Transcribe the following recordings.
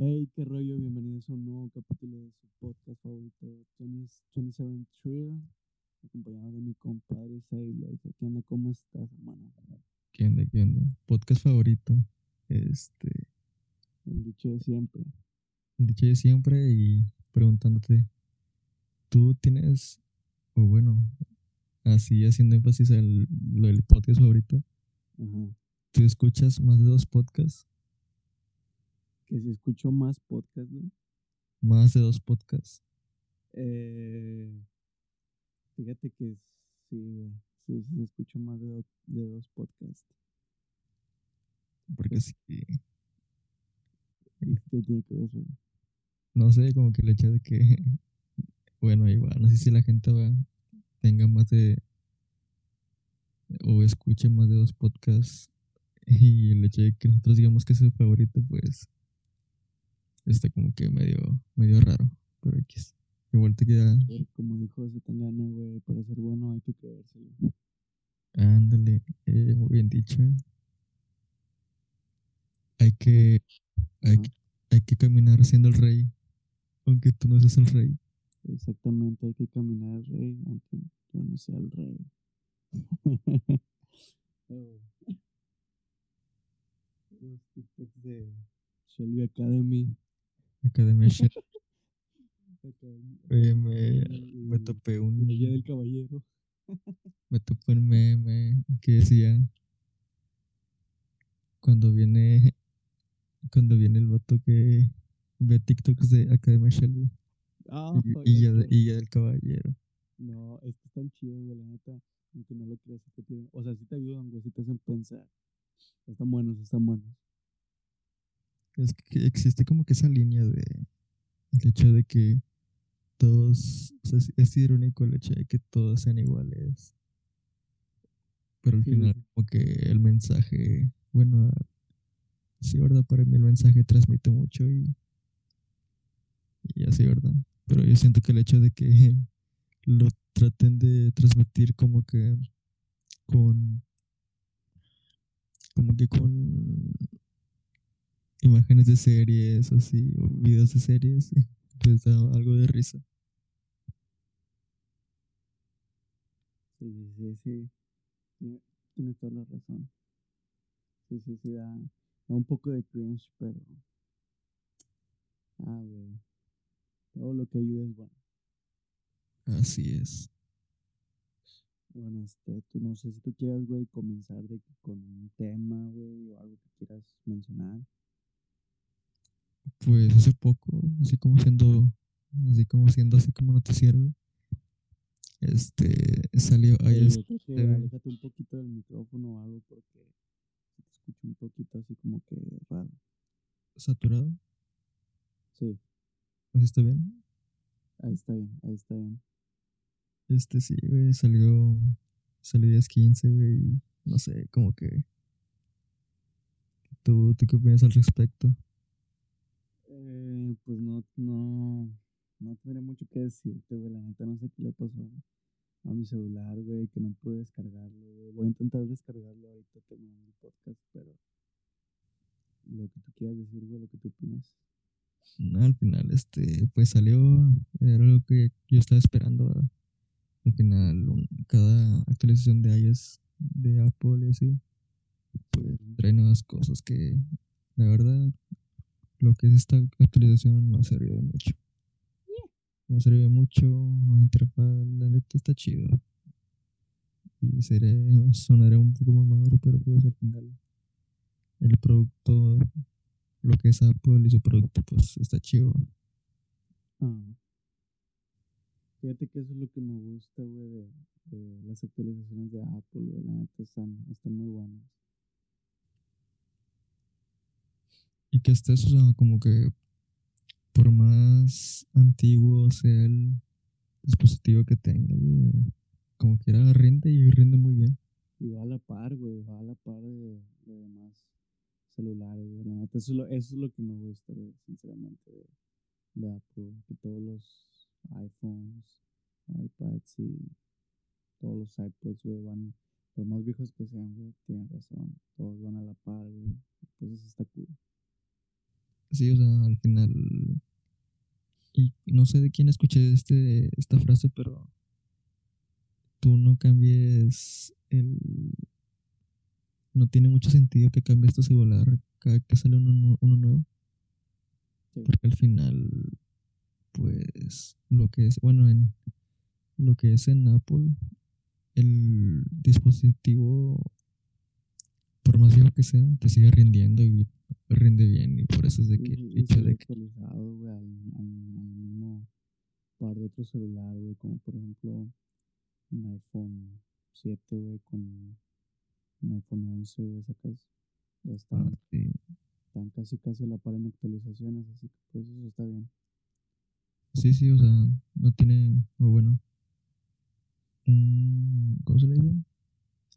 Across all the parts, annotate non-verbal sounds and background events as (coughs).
Hey, qué rollo, bienvenidos a un nuevo capítulo de su podcast favorito, 27 Trill, acompañado de mi compadre Sailor. ¿Qué onda? ¿Cómo estás, hermano? ¿Qué onda? ¿Qué onda? Podcast favorito. Este. El dicho de siempre. El dicho de siempre y preguntándote, ¿tú tienes, o bueno, así haciendo énfasis al lo del podcast favorito, Ajá. ¿tú escuchas más de dos podcasts? Que si escucho más podcast, güey. Más de dos podcasts. Eh, fíjate que sí, güey. Sí, sí, escucho más de, do- de dos podcasts. Porque sí, ¿Y qué tiene que ver eso? güey? no sé, como que el hecho de que, (laughs) bueno, igual, no sé si la gente va, tenga más de, o escuche más de dos podcasts (laughs) y el hecho de que nosotros digamos que es su favorito, pues, está como que medio, medio raro, pero X. Igual te queda, Como dijo Zetangana, güey, para ser bueno hay que creérselo. ándale, eh, muy bien dicho. eh. Hay que, hay, que- hay que caminar siendo el rey, aunque tú no seas el rey. Exactamente, hay que caminar al rey, aunque yo no sea el rey. (laughs) Oh. Los TikToks de Shelby Academy. Academia Academy- eh, me, me topé un, la guía del caballero. (laughs) me topé un meme que decía cuando viene cuando viene el vato que ve TikToks de Academia Shelby Ah, y, (laughs) y ya, y ya del caballero. No, es que están chidos, güey, la neta. Aunque no lo creas, tienen. O sea, sí te ayudan, güey, sí te hacen pensar. Están buenos, están buenos. Es que existe como que esa línea de el hecho de que todos, o sea, es, irónico el hecho de que todos sean iguales. Pero al final sí. como que el mensaje, bueno, sí, ¿verdad? Para mí el mensaje transmite mucho y, y así, ¿verdad? Pero yo siento que el hecho de que (laughs) lo traten de transmitir como que con como que con imágenes de series así o videos de series (laughs) pues da algo de risa Sí, sí, sí, sí. Tiene- Tienes toda la razón. Sí, sí, sí, da, da un poco de cringe, pero. Ah, güey. Todo lo que ayuda es bueno. así es Bueno, este, tú no sé si tú quieras, güey, comenzar de, con un tema, güey, o algo que quieras mencionar. Pues hace poco así como siendo así como siendo así como noticiero este salió que TV. aléjate un poquito del micrófono o algo porque se te escucha un poquito así como que raro. saturado Sí, así está bien ahí está bien, ahí está bien. este sí güey salió salió 10 15 güey y no sé como que tú, ¿tú qué opinas al respecto Eh, pues no, no, no tendría mucho que decirte, güey. La neta no sé qué le pasó a mi celular, güey, que no pude descargarlo, güey. Voy a intentar descargarlo ahorita terminando el podcast, pero lo que tú quieras decir, güey, lo que tú opinas. No, al final, este, pues salió, era algo que yo estaba esperando. ¿verdad? Al final, un- cada actualización de iOS de Apple y así, pues trae nuevas cosas que, la verdad, lo que es esta actualización no sirvió de mucho. No sirvió de mucho, no interfaz, la neta está chido. Y seré, sonaré un poco mamador, pero pues al final, el producto, lo que es Apple y su producto, pues está chido. Ah. Fíjate que eso es lo que me gusta, güey, de, de las actualizaciones de Apple, güey. La neta están, están muy buenas. Y que estés, o como que por más antiguo sea el dispositivo que tenga, como quiera rinde y rinde muy bien. Y va a la par, güey, va a la par de, de demás celulares, güey. Eso es lo, eso es lo que me gusta, güey, sinceramente, de, de Apple. Que todos los iPhones, iPads y todos los iPods, güey, van, por más viejos que sean, güey, tienen razón. Todos van a la par, güey. Pues eso está cool. Sí, o sea, al final. Y no sé de quién escuché este, esta frase, pero. Tú no cambies el. No tiene mucho sentido que cambies tu celular cada que sale uno, uno nuevo. Sí. Porque al final, pues, lo que es, bueno, en lo que es en Apple, el dispositivo, por más viejo que sea, te sigue rindiendo y rinde bien. Y de que Y, y hecho sale de que, güey, al, al, mismo par de otro celular, güey, como por ejemplo un iPhone 7, güey, con un iPhone 11, güey, sacas. Ya ah, están, sí, están casi casi a la par en actualizaciones, así que pues eso está bien. sí, sí, o sea, no tiene, o bueno, un, ¿cómo se le dice?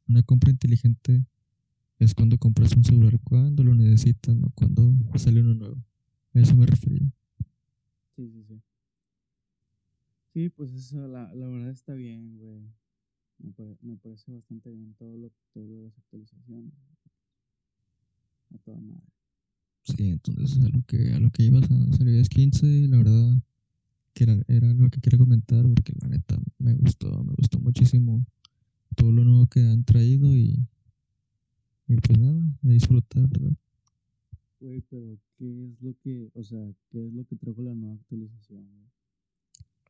Una compra inteligente es cuando compras un celular cuando lo necesitas, no cuando sale uno nuevo. A eso me refería. Sí, sí, sí. Sí, pues eso, la, la verdad está bien, güey. Me, pare- me parece bastante bien todo lo, todo lo de las actualizaciones. A toda madre. Sí, entonces a lo que, a lo que ibas a salir es 15, la verdad que era, era algo que quería comentar porque la neta me gustó, me gustó muchísimo todo lo nuevo que han traído y, y pues nada, a disfrutar, ¿verdad? Güey, pero ¿qué es lo que, o sea, qué es lo que trajo la nueva actualización, güey?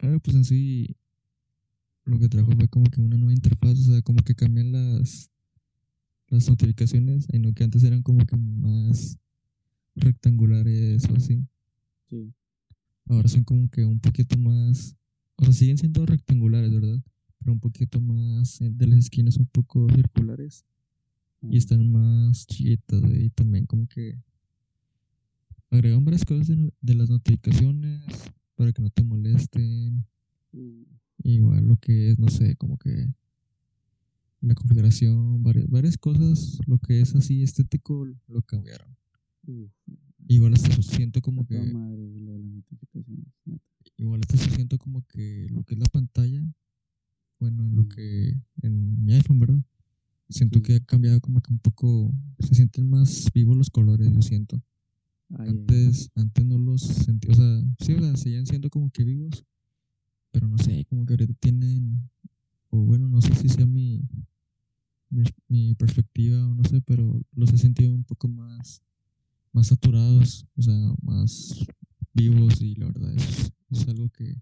Ah, pues en sí lo que trajo fue como que una nueva interfaz, o sea, como que cambian las, las notificaciones, y no que antes eran como que más rectangulares o así. Sí, Ahora son como que un poquito más, o sea, siguen siendo rectangulares, ¿verdad? Pero un poquito más, eh, de las esquinas un poco circulares y están más chiquitas, y también como que agregan varias cosas de, de las notificaciones para que no te molesten. Uh, Igual lo que es, no sé, como que la configuración, varias, varias cosas, lo que es así estético, lo cambiaron. Igual hasta siento como que, madre, güey, lo de las notificaciones, neta. igual hasta siento como que lo que es la pantalla, bueno, en lo Mm. que, en mi iPhone, ¿verdad? Siento que ha cambiado como que un poco, se sienten más vivos los colores, yo siento. Ay, ay, ay. Antes, antes no los sentí, o sea, sí, o sea, seguían siendo como que vivos, pero no sé, como que ahorita tienen, o bueno, no sé si sea mi, mi, mi perspectiva o no sé, pero los he sentido un poco más, más saturados, o sea, más vivos y la verdad es, es algo que,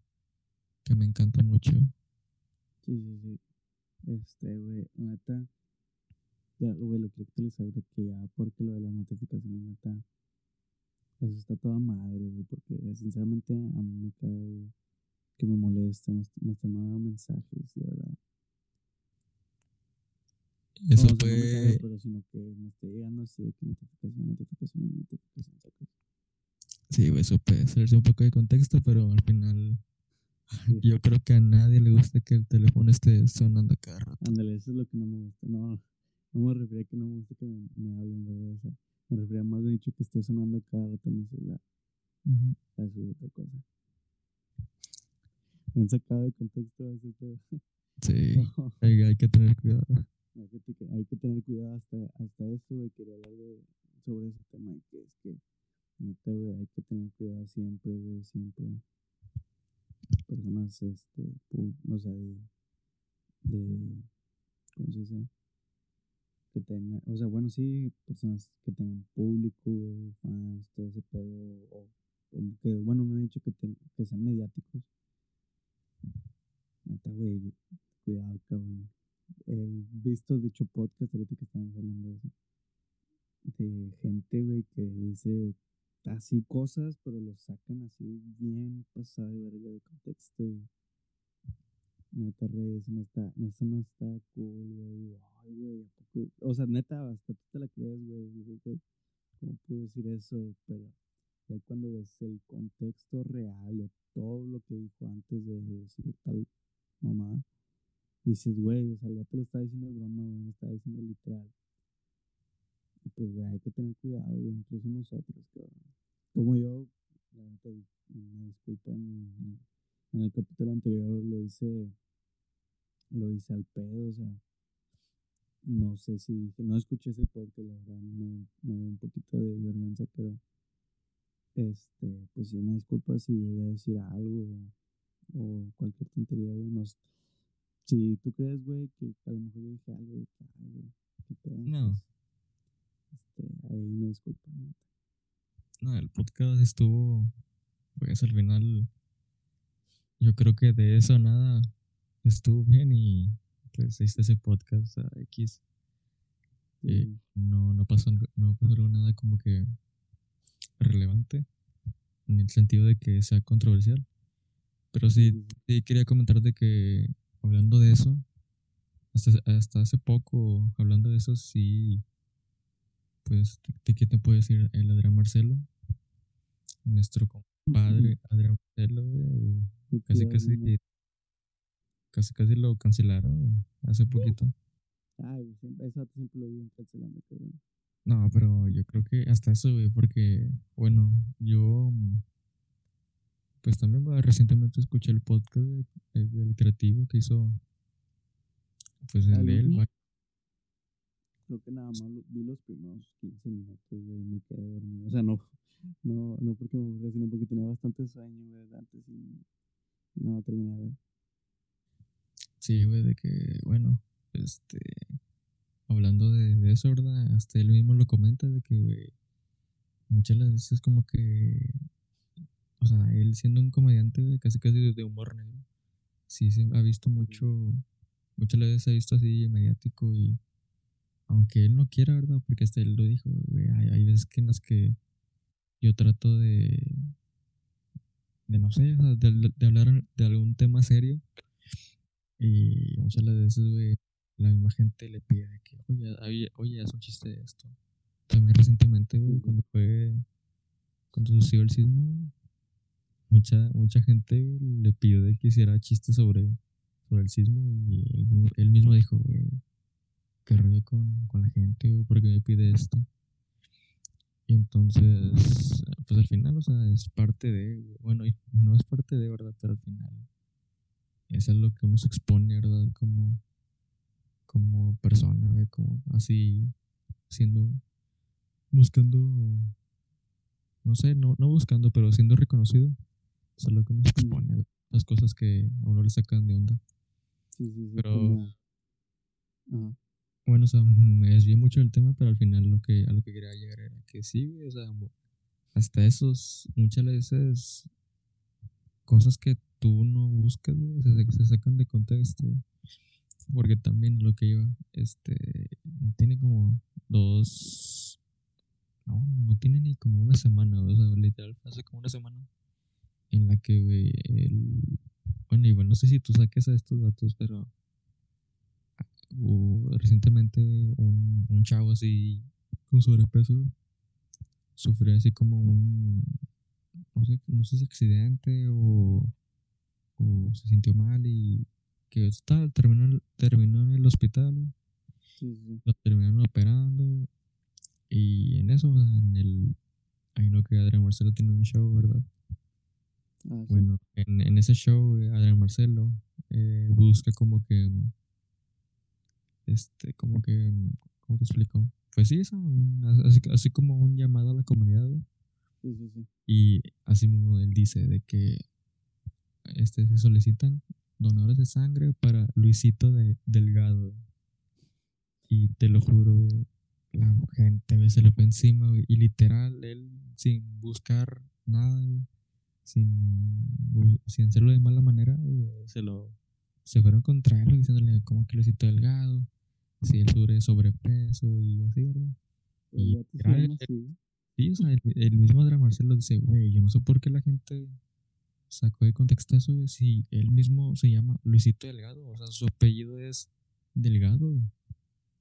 que me encanta mucho. Sí, sí, sí. Este, güey, neta. Ya, güey, lo quiero actualizar de que ya, porque lo de las notificaciones, neta. Eso está toda madre, güey, porque sinceramente a mí me caga, güey, que me molesta, me, est- me están mandando mensajes, de verdad. Eso no, o sea, no me fue, pero sino que me esté llegando así de que notificación, notificación, notificación, sí, güey, eso puede salirse un poco de contexto, pero al final Sí. yo creo que a nadie le gusta que el teléfono esté sonando cada rato. Ándale, eso es lo que no me gusta. No, no me refería a que no me gusta que me, me hablen, ¿verdad? O sea, me refería más de dicho que esté sonando cada rato en mi celular. Ujú. Eso es otra cosa. Bien sacado de contexto ese pedo. Sí, No, (laughs) hay, hay que tener cuidado. hay que, te- hay que tener cuidado hasta, hasta esto, güey. Quería hablar de, sobre ese tema que es que, neta, güey, hay que tener cuidado siempre, güey, siempre. Personas, este, o sea, de, de, ¿cómo se dice? Que tengan, o sea, bueno, sí, personas que tengan público, güey, fans, todo ese pedo, o, que, bueno, me han dicho que, ten- que sean mediáticos. Neta, güey, cuidado, cabrón. He visto dicho podcast ahorita que estamos hablando de eso. De gente, güey, que dice así cosas, pero lo sacan así bien pasado de verga de contexto y neta, rey, eso no está, eso no está cool, güey. Ay, güey. O sea, neta, hasta tú te la crees, güey. Digo, güey, ¿cómo puedo decir eso? Pero ya cuando ves el contexto real de todo lo que dijo antes de decir tal mamá, dices, güey, o sea, el vato lo está diciendo de broma, güey, lo está diciendo literal. Y pues, güey, hay que tener cuidado, güey, incluso nosotros, cabrón. Como yo, la neta, me disculpa, en, en el capítulo anterior lo hice, lo hice al pedo, o sea, no sé si dije, no escuché ese podcast, la verdad, me, me dio un poquito de vergüenza, pero este, pues sí, una disculpa si llegué a decir algo o cualquier tontería, güey. No, si tú crees, güey, que a lo mejor yo dije algo de que, ay, güey, qué pedo, No. pues, este, ahí una disculpa, neta. No, el podcast estuvo, pues al final, yo creo que de eso nada estuvo bien y pues ahí está ese podcast X. Eh, no, no pasó, no pasó nada como que relevante en el sentido de que sea controversial. Pero sí, sí, quería comentar de que hablando de eso, hasta, hasta hace poco, hablando de eso, sí, pues, ¿de, qué te puedo decir? El Adrián Marcelo, nuestro compadre Adrián Marcelo, casi, casi. Casi, casi lo cancelaron hace poquito. Ay, siempre, esa siempre lo vi cancelando, cabrón. No, pero yo creo que hasta eso, güey, porque, bueno, yo, mm, pues también recientemente escuché el podcast de- de- del creativo que hizo, pues el ¿Al de él. Creo que nada más lo- vi los primeros 15 minutos, güey, y me quedé dormido. O sea, no, no, no porque me aburría, sino porque tenía bastante sueño, güey, antes y, no terminé de ver. Sí, güey, de que, bueno, este, hablando de, de eso, ¿verdad? Hasta él mismo lo comenta, de que, güey, muchas las veces como que, o sea, él siendo un comediante, güey, casi casi de- humor negro, sí se ha visto mucho, muchas veces se ha visto así mediático y, aunque él no quiera, ¿verdad? Porque hasta él lo dijo, güey, hay, hay veces que en las que yo trato de, de no sé, de, de hablar de algún tema serio y muchas de las veces, güey, la misma gente le pide de que, oye, oye, oye, haz un chiste de esto. También recientemente, güey, cuando fue, cuando sucedió el sismo, mucha, mucha gente le pidió de que hiciera chistes sobre, sobre el sismo y él, mismo- él mismo dijo, güey, qué rollo con, con la gente, o por qué me pide esto. Y entonces, pues al final, o sea, es parte de, bueno, no es parte de, ¿verdad? Pero al final es a lo que uno se expone, ¿verdad? Como, como persona, güey, como así, siendo, buscando, no sé, no, no buscando, pero siendo reconocido. Es a lo que uno se expone, güey. Las cosas que a uno le sacan de onda. Sí, sí, sí, Pero- como... Ajá. Bueno, o sea, me desvié mucho del tema, pero al final lo que, a lo que quería llegar era que sí, o sea, hasta esos, muchas veces, cosas que tú no buscas, se, se sacan de contexto. Porque también lo que iba, este, tiene como dos, no, no tiene ni como una semana, o sea, literal, hace como una semana en la que, güey, el, bueno, igual no sé si tú saques estos datos, pero hubo recientemente un, un chavo así con sobrepeso sufrió así como un no sé, no sé si accidente o, o se sintió mal y que tal, terminó, terminó en el hospital Sí, lo terminaron operando y en eso o sea, en el ahí no que Adrián Marcelo tiene un show verdad Ah, sí. bueno en, en ese show güey, Adrián Marcelo eh, busca como que este como que cómo te explico pues sí esa, un- así, así como un llamado a la comunidad güey. Sí, sí, sí. Y así mismo él dice de que este, se solicitan donadores de sangre para Luisito de, Delgado. Y te lo juro, güey, la gente se le fue encima, güey, y literal, él sin buscar nada, güey, sin, sin hacerlo de mala manera, se lo se fueron contra él diciéndole como que Luisito Delgado, si él sube sobrepeso y así, ¿verdad? El Y literal, güey. Sí, o sea, el, el mismo Adrián Marcelo dice, güey, yo no sé por qué la gente sacó de contexto eso, güey, si él mismo se llama Luisito Delgado, o sea, su apellido es Delgado, güey.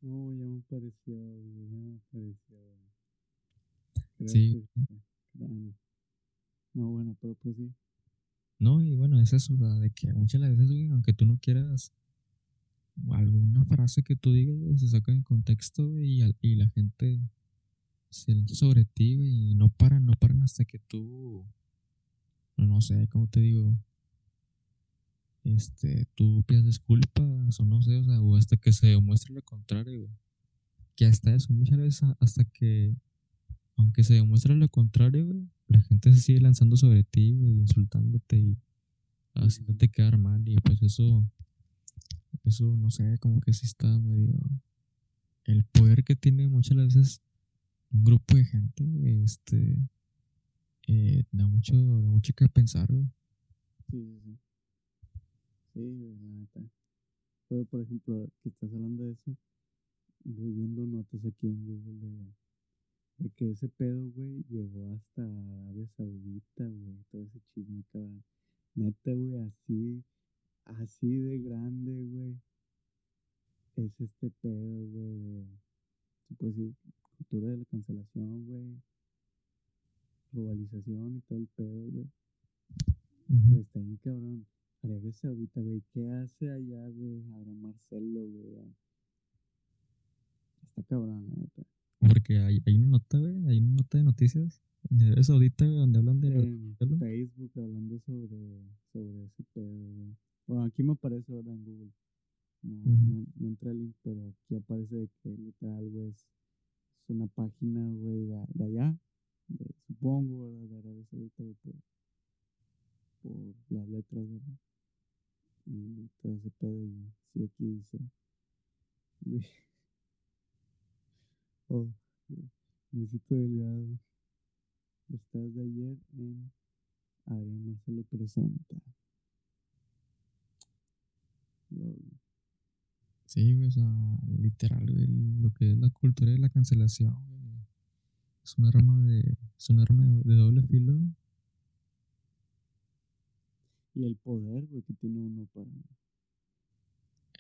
No, ya me pareció, ya me pareció. Creo Sí. que. Claro. No, bueno, pero pues sí. No, y bueno, es eso, o sea, de que muchas veces, güey, aunque tú no quieras alguna frase que tú digas, güey, se saca de contexto, güey, y, y la gente se sobre ti, güey, y no paran, no paran hasta que tú, no, sé, ¿cómo te digo? este, tú pidas disculpas o no sé, o sea, o hasta que se demuestre lo contrario, güey. Que hasta eso, muchas veces hasta que, aunque se demuestre lo contrario, güey, la gente se sigue lanzando sobre ti, güey, insultándote y haciéndote quedar mal y pues eso, eso, no sé, como que sí está medio... El poder que tiene muchas veces un grupo de gente, este, eh, da mucho, da mucho que pensar, güey. Sí, sí, sí. La neta. Pero, por ejemplo, que estás hablando de eso, voy viendo notas aquí en Google de, de que ese pedo, güey, llegó hasta Arabia Saudita, güey, todo ese chisme acá. Neta, güey, así, así de grande, güey. Es este pedo, güey, de, se puede decir, cultura de la cancelación, güey. Globalización y todo el pedo, güey. Güey, está bien cabrón. Arabia Saudita, güey. ¿Qué hace allá, güey? Ahora Marcelo, güey. Está cabrón, la neta. Porque hay, hay una nota, güey, hay una nota de noticias en Arabia Saudita, güey, donde hablan de... En Marcelo. Facebook hablando sobre, sobre ese pedo, güey. Bueno, aquí me aparece ahora en Google. No, no, no entra el link, pero aquí aparece de que literal, güey, es, es una página, güey, de, de allá. de- supongo, ¿verdad? Arabia Saudita, güey, por, por las letras, ¿verdad? Y todo ese pedo, y sí, aquí dice. (laughs) Oh, Luisito Delgado. Estás de ayer en Adrián Marcelo presenta. Sí, o sea, literal, lo que es la cultura de la cancelación, es un arma de, es un arma de, doble filo. Y el poder, güey, que tiene uno para.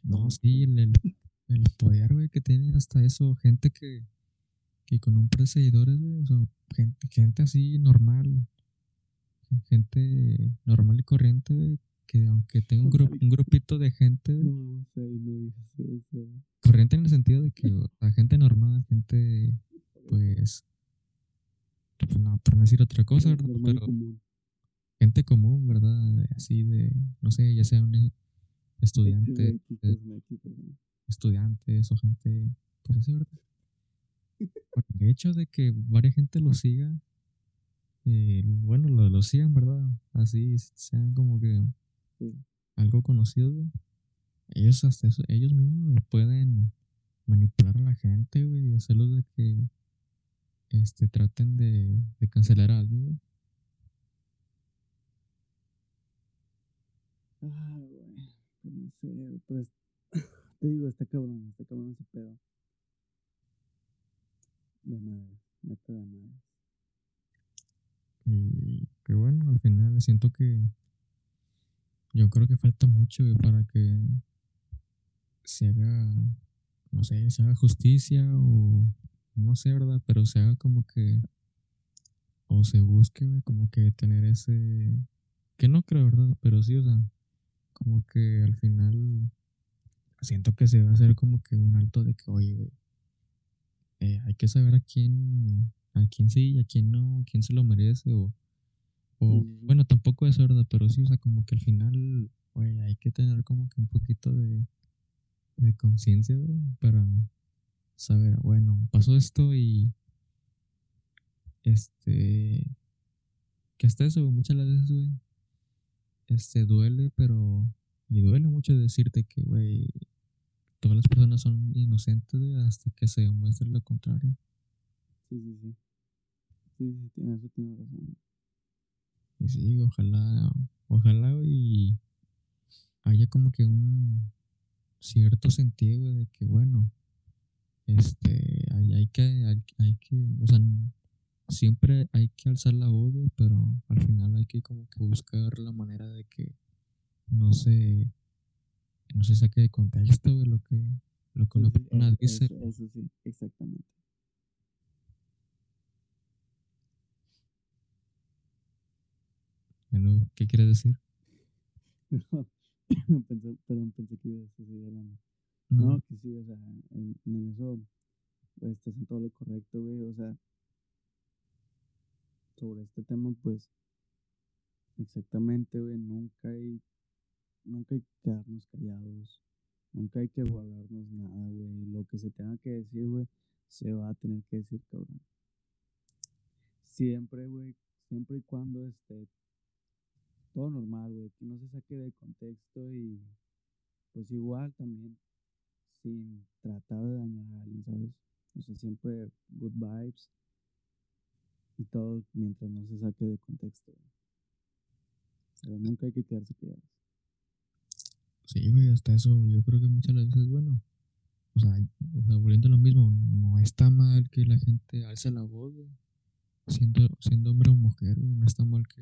No, sí, el, el, el poder, güey, que tiene hasta eso, gente que, que con un par de seguidores, güey, o sea, gente, gente así normal, gente normal y corriente, güey, que aunque tenga un, (laughs) un grupito de gente, No, no corriente en el sentido de que, sea, gente normal, gente, pues, pues no, por no decir otra cosa, ¿verdad? Pero común. gente común, ¿verdad? Así de, no sé, ya sea un estudiante, X, eh, estudiantes o gente, pues así, ¿verdad? (laughs) Por el hecho de que varias gente lo siga, eh, bueno, lo, lo sigan, ¿verdad? Así sean como que algo conocido, güey. Ellos hasta eso, ellos mismos pueden manipular a la gente, güey, y hacerlos de que este traten de, de cancelar a alguien, güey. Ah, güey. Pues no sé, güey, pero es- te digo, está cabrón, está cabrón ese pedo. De madre, neta de madre. Y que bueno, al final siento que yo creo que falta mucho güey, para que se haga, no sé, se haga justicia o no sé, ¿verdad? Pero se haga como que, o se busque, güey, como que tener ese, que no creo, ¿verdad? Pero sí, o sea, como que al final siento que se va a hacer como que un alto de que, oye, güey, eh, hay que saber a quién, a quién sí y a quién no, quién se lo merece o, o Sí, bueno, tampoco es verdad, pero sí, o sea, como que al final, güey, hay que tener como que un poquito de, de conciencia, güey, para saber, bueno, pasó esto y este, que hasta eso, güey, muchas veces, güey, este, duele, pero, y duele mucho decirte que, güey, todas las personas son inocentes, güey, hasta que se demuestre lo contrario. Sí, sí, sí. Sí, sí, tiene, eso tiene razón. Y sí, ojalá, ojalá y haya como que un cierto sentido güey, de que, bueno, este, hay, hay que, hay, hay que, o sea, siempre hay que alzar la voz, pero al final hay que como que buscar la manera de que no se, no se saque de contexto, güey, lo que, lo que una persona dice. eso, eso sí, exactamente. Bueno, ¿Qué quieres decir? (laughs) (coughs) perdón, pensé que ibas a. No, No, que sí, o sea, en, en eso pues, estás en todo lo correcto, güey. O sea, sobre este tema, pues, exactamente, güey, nunca hay nunca hay que quedarnos callados. Nunca hay que guardarnos nada, güey. Lo que se tenga que decir, güey, se va a tener que decir, cabrón. Siempre, güey, siempre y cuando esté todo normal, güey, que no se saque de contexto y pues igual también sin tratar de dañar a alguien, ¿sabes? O sea, siempre good vibes y todo mientras no se saque de contexto. Pero nunca hay que quedarse callados. Sí, güey, hasta eso yo creo que muchas veces, bueno, o sea, o sea, volviendo a lo mismo, no está mal que la gente alce la voz. Siendo, siendo hombre o mujer, güey, no está mal que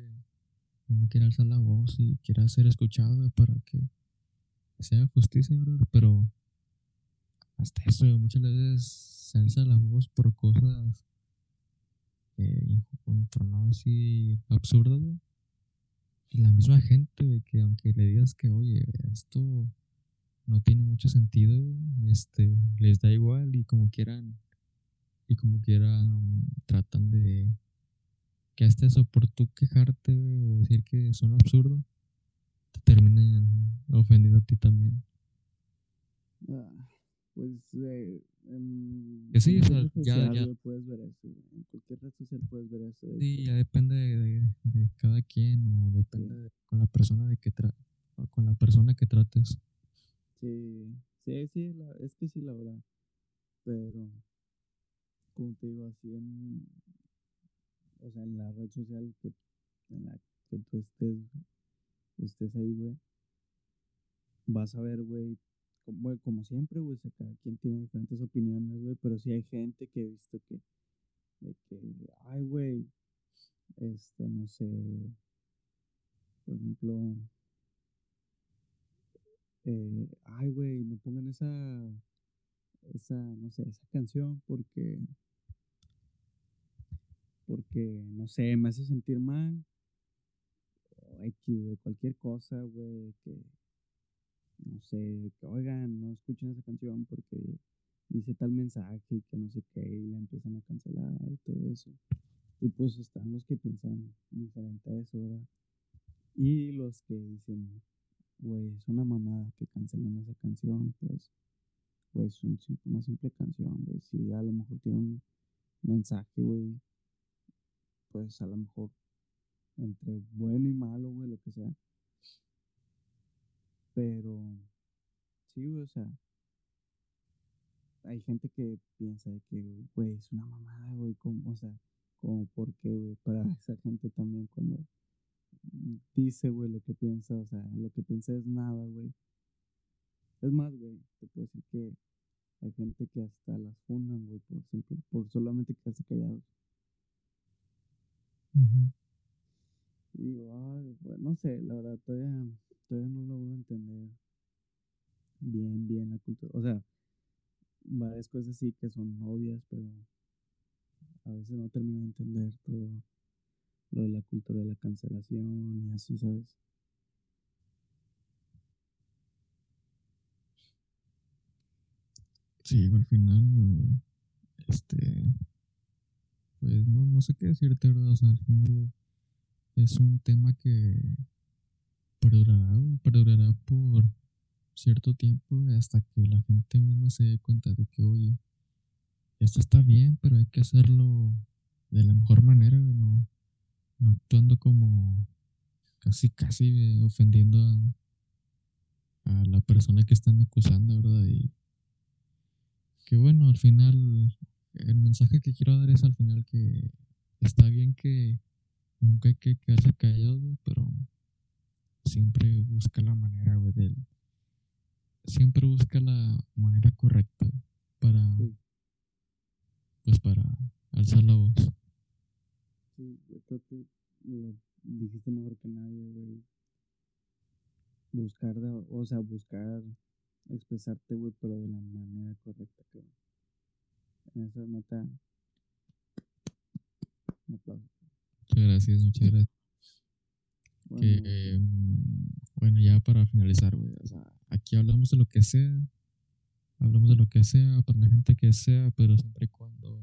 uno quiera alzar la voz y quiera ser escuchado, para que sea justicia. Pero hasta eso, muchas veces se alza la voz por cosas eh, así absurdas. Y la misma gente, güey, que aunque le digas que, oye, esto no tiene mucho sentido, este, les da igual y como quieran, y como quieran, tratan de que hasta eso por tú quejarte, o decir que son absurdos, te terminan ofendiendo a ti también. Ah, pues eh, en Que sí, o sea, ya, ya, puedes ver eso. En cualquier red social puedes ver eso. sí, ya depende de, de- de cada quien o depende de- con la persona de que tra o con la persona que trates. Sí, sí, sí, la- es que sí, la verdad. Pero, como te digo, así en, o sea, en la red social que, en la que tú estés, estés ahí, güey, vas a ver, güey, como, como siempre, güey, cada quien tiene diferentes opiniones, güey, pero sí hay gente que he visto que, de que, ay, güey, este, no sé, por ejemplo, eh, ay, güey, no pongan esa, esa, no sé, esa canción porque, porque, no sé, me hace sentir mal, o X, cualquier cosa, güey, que, no sé, que oigan, no escuchen esa canción porque dice tal mensaje y que no sé qué, y la empiezan a cancelar y todo eso. Y pues están los que piensan diferente a eso, ¿verdad? Y los que dicen, güey, es una mamada que cancelen esa canción, pues, güey, es una simple canción, güey. Si a lo mejor tiene un mensaje, güey, pues a lo mejor entre bueno y malo, güey, lo que sea. Pero, sí, güey, o sea, hay gente que piensa de que, güey, es una mamada, güey, como, o sea, como por qué, güey, para (laughs) esa gente también cuando dice, güey, lo que piensa, o sea, lo que piensa es nada, güey. Es más, güey, te puedo decir que hay gente que hasta las fundan, güey, por, simple- por solamente quedarse callados. Y ay, güey, no sé, la verdad, todavía, todavía no logro entender bien, bien la cultura. O sea, varias cosas sí que son obvias, pero a veces no termino de entender todo lo de la cultura de la cancelación y así, ¿sabes? Sí, al final, este, pues no, no sé qué decirte, ¿verdad? O sea, al final, es un tema que perdurará, güey, perdurará por cierto tiempo hasta que la gente misma se dé cuenta de que, oye, esto está bien, pero hay que hacerlo de la mejor manera, güey, no, no actuando como casi, casi ofendiendo a, a la persona que están acusando, ¿verdad? Y que bueno, al final, el mensaje que quiero dar es al final que está bien que nunca hay que quedarse callados, güey, pero siempre busca la manera, güey, del... Siempre busca la manera correcta para, Sí. pues para alzar la voz. Sí, yo creo que lo dijiste mejor que nadie, güey. Buscar, o sea, buscar expresarte, güey, pero de la manera correcta, que en esa meta, un aplauso. Muchas gracias, muchas gracias. Bueno, que mm, bueno ya para finalizar güey o sea aquí hablamos de lo que sea hablamos de lo que sea para la gente que sea pero siempre y cuando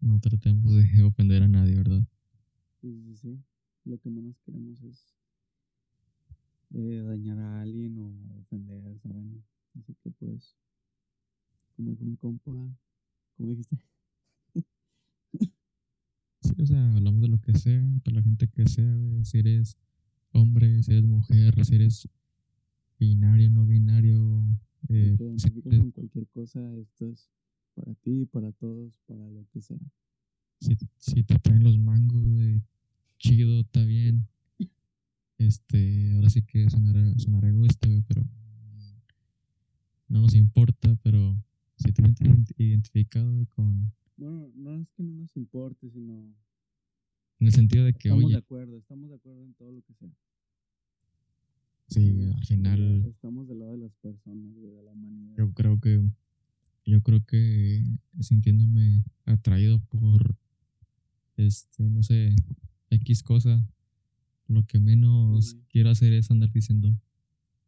no tratemos de (laughs) ofender a nadie verdad sí, sí, sí. Lo que menos queremos es eh, dañar a alguien o ofender, ¿saben? Así que pues, como dijo mi compa, ¿cómo dijiste? O sea, hablamos de lo que sea, para la gente que sea, si eres hombre, si eres mujer, si eres binario, no binario, eh, te identificas con cualquier cosa, esto es para ti, para todos, para lo que sea. si, si te traen los mangos, güey, chido, está bien. Este, ahora sí que sonará, sonará egoísta, pero no nos importa, pero si te sientes ident- identificado, con, Bueno, no es que no nos importe, sino en el sentido de que, estamos de acuerdo, estamos de acuerdo en todo lo que sea. sí, al final... estamos del lado de las personas, de la humanidad. Yo creo que yo creo que sintiéndome atraído por este, no sé, X cosa, lo que menos quiero hacer es andar diciendo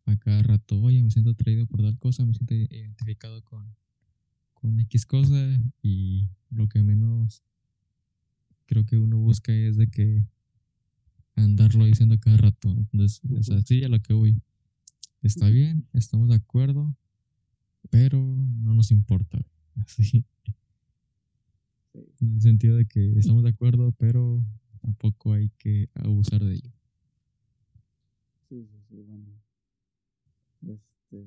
a cada rato, oye, me siento atraído por tal cosa, me siento identificado con, con X cosa y lo que menos creo que uno busca es de que andarlo diciendo cada rato. Entonces, es así a lo que voy. Está bien, estamos de acuerdo, pero no nos importa. (laughs) Así, Sí. en el sentido de que estamos de acuerdo, pero tampoco hay que abusar de ello. Sí, sí, sí, bueno. Este.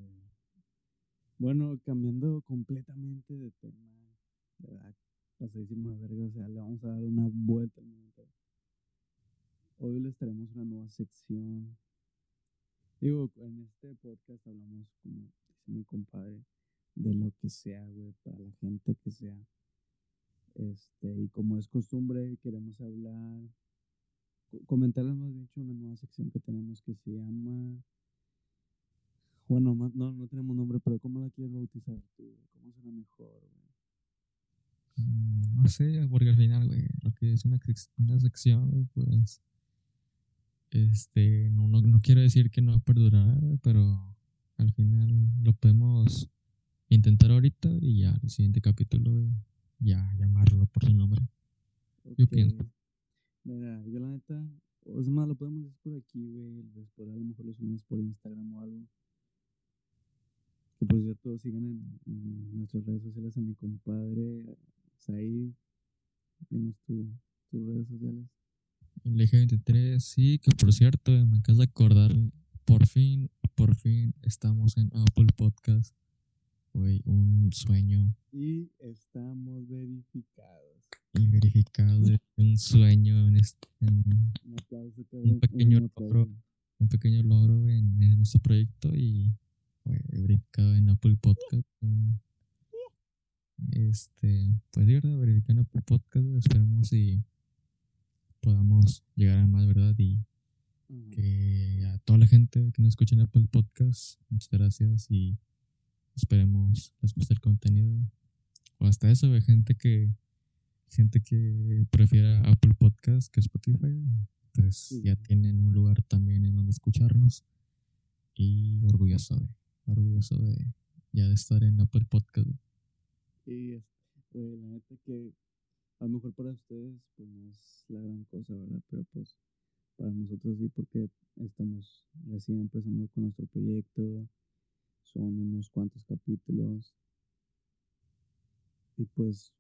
Bueno, cambiando completamente de tema, verdad, pasadísimo de verga, o sea, le vamos a dar una vuelta al mundo. Hoy les traemos una nueva sección. Digo, en este podcast hablamos, como dice mi compadre, de lo que sea, güey, para la gente que sea. Este, y como es costumbre, queremos hablar co- comentarles más dicho una nueva sección que tenemos que se llama bueno no no tenemos nombre pero cómo la quieres bautizar tú cómo suena mejor güey? Mm, No sé, porque al final, güey, lo que es una, una sección, güey, pues, este, no, no, no quiero decir que no va a perdurar, güey, pero al final lo podemos intentar ahorita y ya el siguiente capítulo, güey, ya llamarlo por su nombre. Yo pienso. Mira yo la neta o es más lo podemos decir por aquí güey después a lo mejor lo subimos por Instagram o algo que por cierto sigan en, en nuestras redes sociales a mi compadre Said dinos tu, tus redes sociales El eje 23, sí, que por cierto, güey, me acabas de acordar, por fin, por fin estamos en Apple Podcast, güey, un sueño y estamos verificados y verificado, güey, un sueño en este, en un aplauso pequeño un aplauso. logro. un pequeño logro en, en este proyecto y güey, verificado en Apple Podcast. un- este, pues de verdad, verificado en Apple Podcast. Esperemos y podamos llegar a más, ¿verdad? Y que a toda la gente que nos escucha en Apple Podcast, muchas gracias y esperemos les guste el contenido. O hasta eso, güey, gente que gente que prefiera Apple Podcast que Spotify, pues Sí. ya tienen un lugar también en donde escucharnos y orgulloso, güey, orgulloso de ya de estar en Apple Podcast. Y güey, la neta que a lo mejor para ustedes pues no es la gran cosa, ¿verdad? Pero pues para nosotros sí porque estamos recién empezando con nuestro proyecto, son unos cuantos capítulos y pues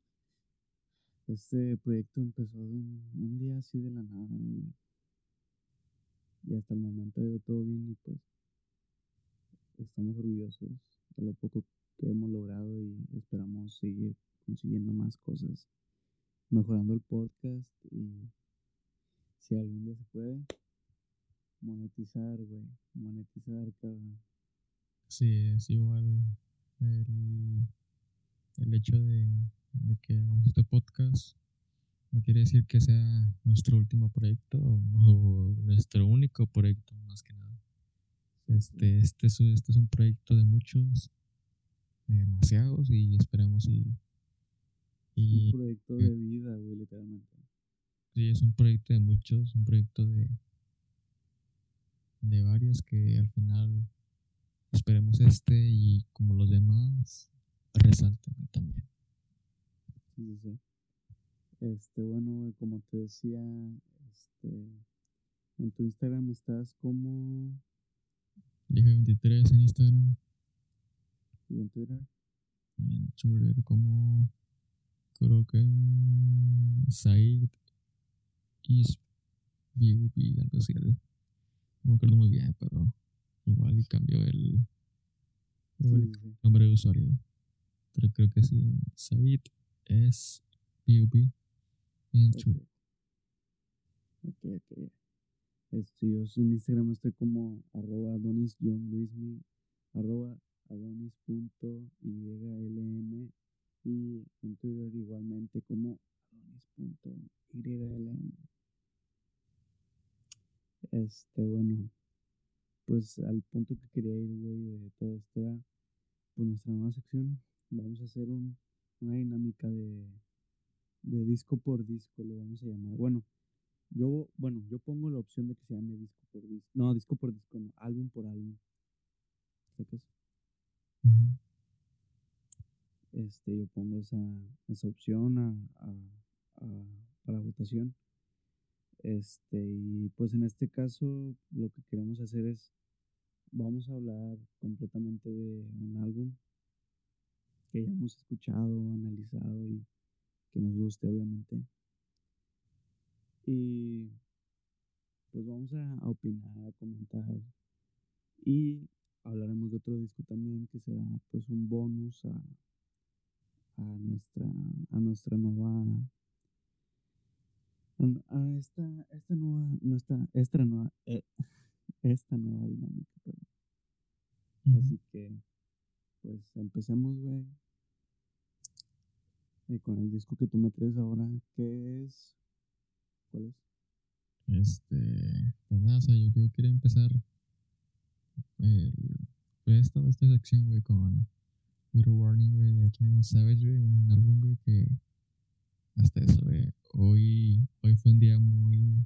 este proyecto empezó un, un día así de la nada y, y hasta el momento ha ido todo bien y pues estamos orgullosos de lo poco que hemos logrado y esperamos seguir consiguiendo más cosas, mejorando el podcast y si algún día se puede, monetizar, güey, monetizar, cabrón. Sí, es igual el, el hecho de, de que hagamos este podcast no quiere decir que sea nuestro último proyecto o, nuestro único proyecto, más que nada. Este, este, es, este es un proyecto de muchos, demasiados, y esperamos y, un y proyecto de vida, güey, literalmente. sí, es un proyecto de muchos, un proyecto de, de varios que al final esperemos este y como los demás resalten también. Sí, sí, sí. Este, bueno, como te decía, este, en tu Instagram estás como Dije 23 en Instagram. ¿Y en Twitter? Y en Twitter como... Creo que... Said is BUB, algo así. No me acuerdo muy bien, pero igual y cambió el, igual Sí, sí. nombre de usuario. Pero creo que sí, Said es BUB en. Twitter. Ok, ok. Este, yo en Instagram estoy como arroba adonis luismi arroba adonis.ylm y en Twitter igualmente como adonis.ylm. Este, bueno, pues al punto que quería ir, güey, de todo esto era, pues nuestra nueva sección. Vamos a hacer un, una dinámica de, de disco por disco, lo vamos a llamar. Bueno, yo, bueno, yo pongo la opción de que se llame disco por disco. No, disco por disco, no, álbum por álbum. ¿Sacas? Este, yo pongo esa, esa opción a, a- a- para votación. Este, y pues en este caso lo que queremos hacer es, vamos a hablar completamente de un álbum que hayamos escuchado, analizado y que nos guste, obviamente. Y pues vamos a opinar, a comentar. Y hablaremos de otro disco también que será pues un bonus a, a nuestra a nuestra nueva a, esta esta nueva nuestra esta nueva eh, (laughs) esta nueva dinámica perdón. Así que pues empecemos güey. Con el disco que tú me traes ahora que es cuál es Este, pues nada, o sea, yo, yo quería empezar el, pues, esta, esta sección, güey, con Widow Warning, güey, de 21 Savage, güey, un álbum, güey, que hasta eso, güey, hoy, hoy fue un día muy,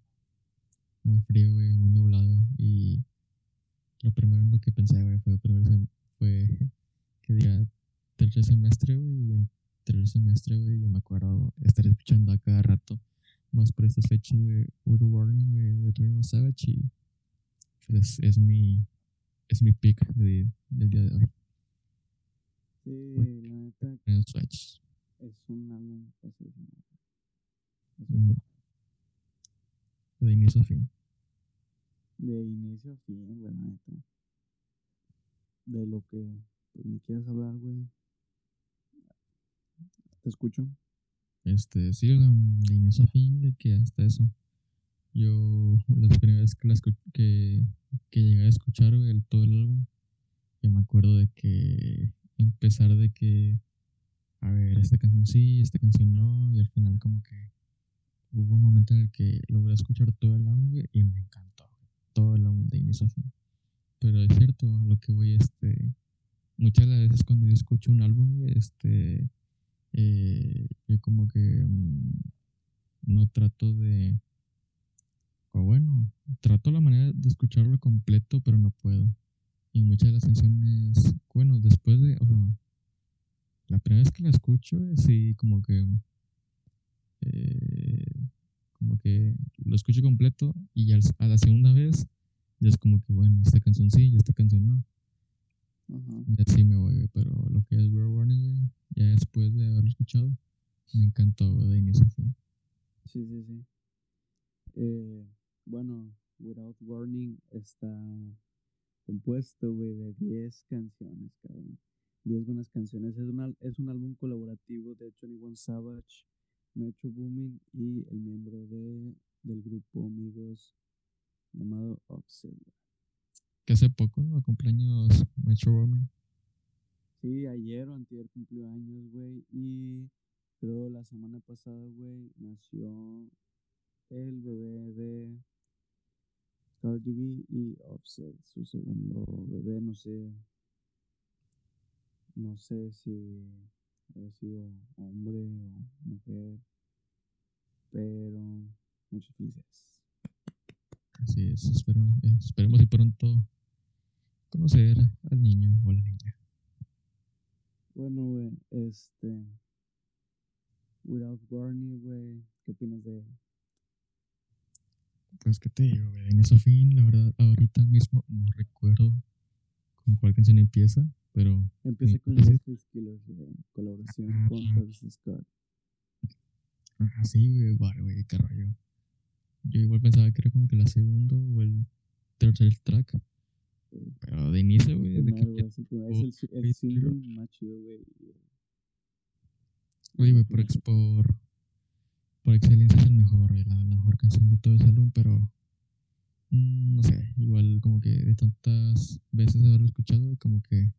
muy frío, güey, muy nublado, y lo primero en lo que pensé, güey, fue, fue (laughs) que día tercer semestre, güey, y en tercer semestre, güey, yo me acuerdo estar escuchando a cada rato más por estas fechas, güey, Widow Warning, güey, de 21 Savage, y pues es mi, es mi pick de- del día de hoy. sí la neta Switch. es un álbum. Es Mm. De inicio a fin. de inicio a fin, güey, la neta. De lo que pues, me quieras hablar, güey. Te escucho. Este, sí, de inicio a fin, de que hasta eso. Yo, las primeras que, la escu- que, que llegué a escuchar, todo el álbum, yo me acuerdo de que empezar de que, a ver, esta canción sí, esta canción no, y al final como que hubo un momento en el que logré escuchar todo el álbum, y me encantó, todo el álbum de inicio. Pero es cierto, a lo que voy, este, muchas veces cuando yo escucho un álbum, este, eh, yo como que mm, no trato de, o bueno, trato la manera de escucharlo completo, pero no puedo. Y muchas de las canciones, bueno, después de, o sea, la primera vez que la escucho, sí, como que, eh, como que lo escucho completo y ya a la segunda vez, ya es como que, bueno, esta canción sí y esta canción no. Ajá. Y así me voy, pero lo que es We're Warning, güey, ya después de haberlo escuchado, me encantó de inicio a fin. Sí, sí, sí. Eh, bueno, Without Warning está compuesto, güey, de 10 canciones, cabrón. 10 buenas canciones. Es un, es un álbum colaborativo de 21 Savage, Metro Boomin y el miembro de, del grupo Amigos llamado güey. Que hace poco, ¿no? Cumpleaños Metro Woman. Sí, ayer o antier cumplió años, güey, y creo la semana pasada, güey, nació el bebé de Cardi B y Offset, su segundo bebé, no sé, no sé si ha sido hombre o mujer, pero muchas felicidades. Así es, espero, eh, esperemos y pronto conocer al niño o la niña. Bueno, güey, este, Without Warning, güey, ¿qué opinas de él? Pues, ¿qué te digo, güey? De inicio a fin, la verdad, ahorita mismo no recuerdo con cuál canción empieza, pero Empieza con Sí. Ghostface Killers, güey. Colaboración con Ah. Travis Scott. ah, sí, güey, vale, güey, qué rollo. Yo igual pensaba que era como que la segunda o el tercer track, Sí. pero de inicio, güey, de güey, es el, es el, single más chido, güey. Oye, güey, por, ex- por, por excelencia es el mejor, güey, la, la mejor canción de todo ese álbum, pero mm, no sé, igual como que de tantas veces haberlo escuchado, como que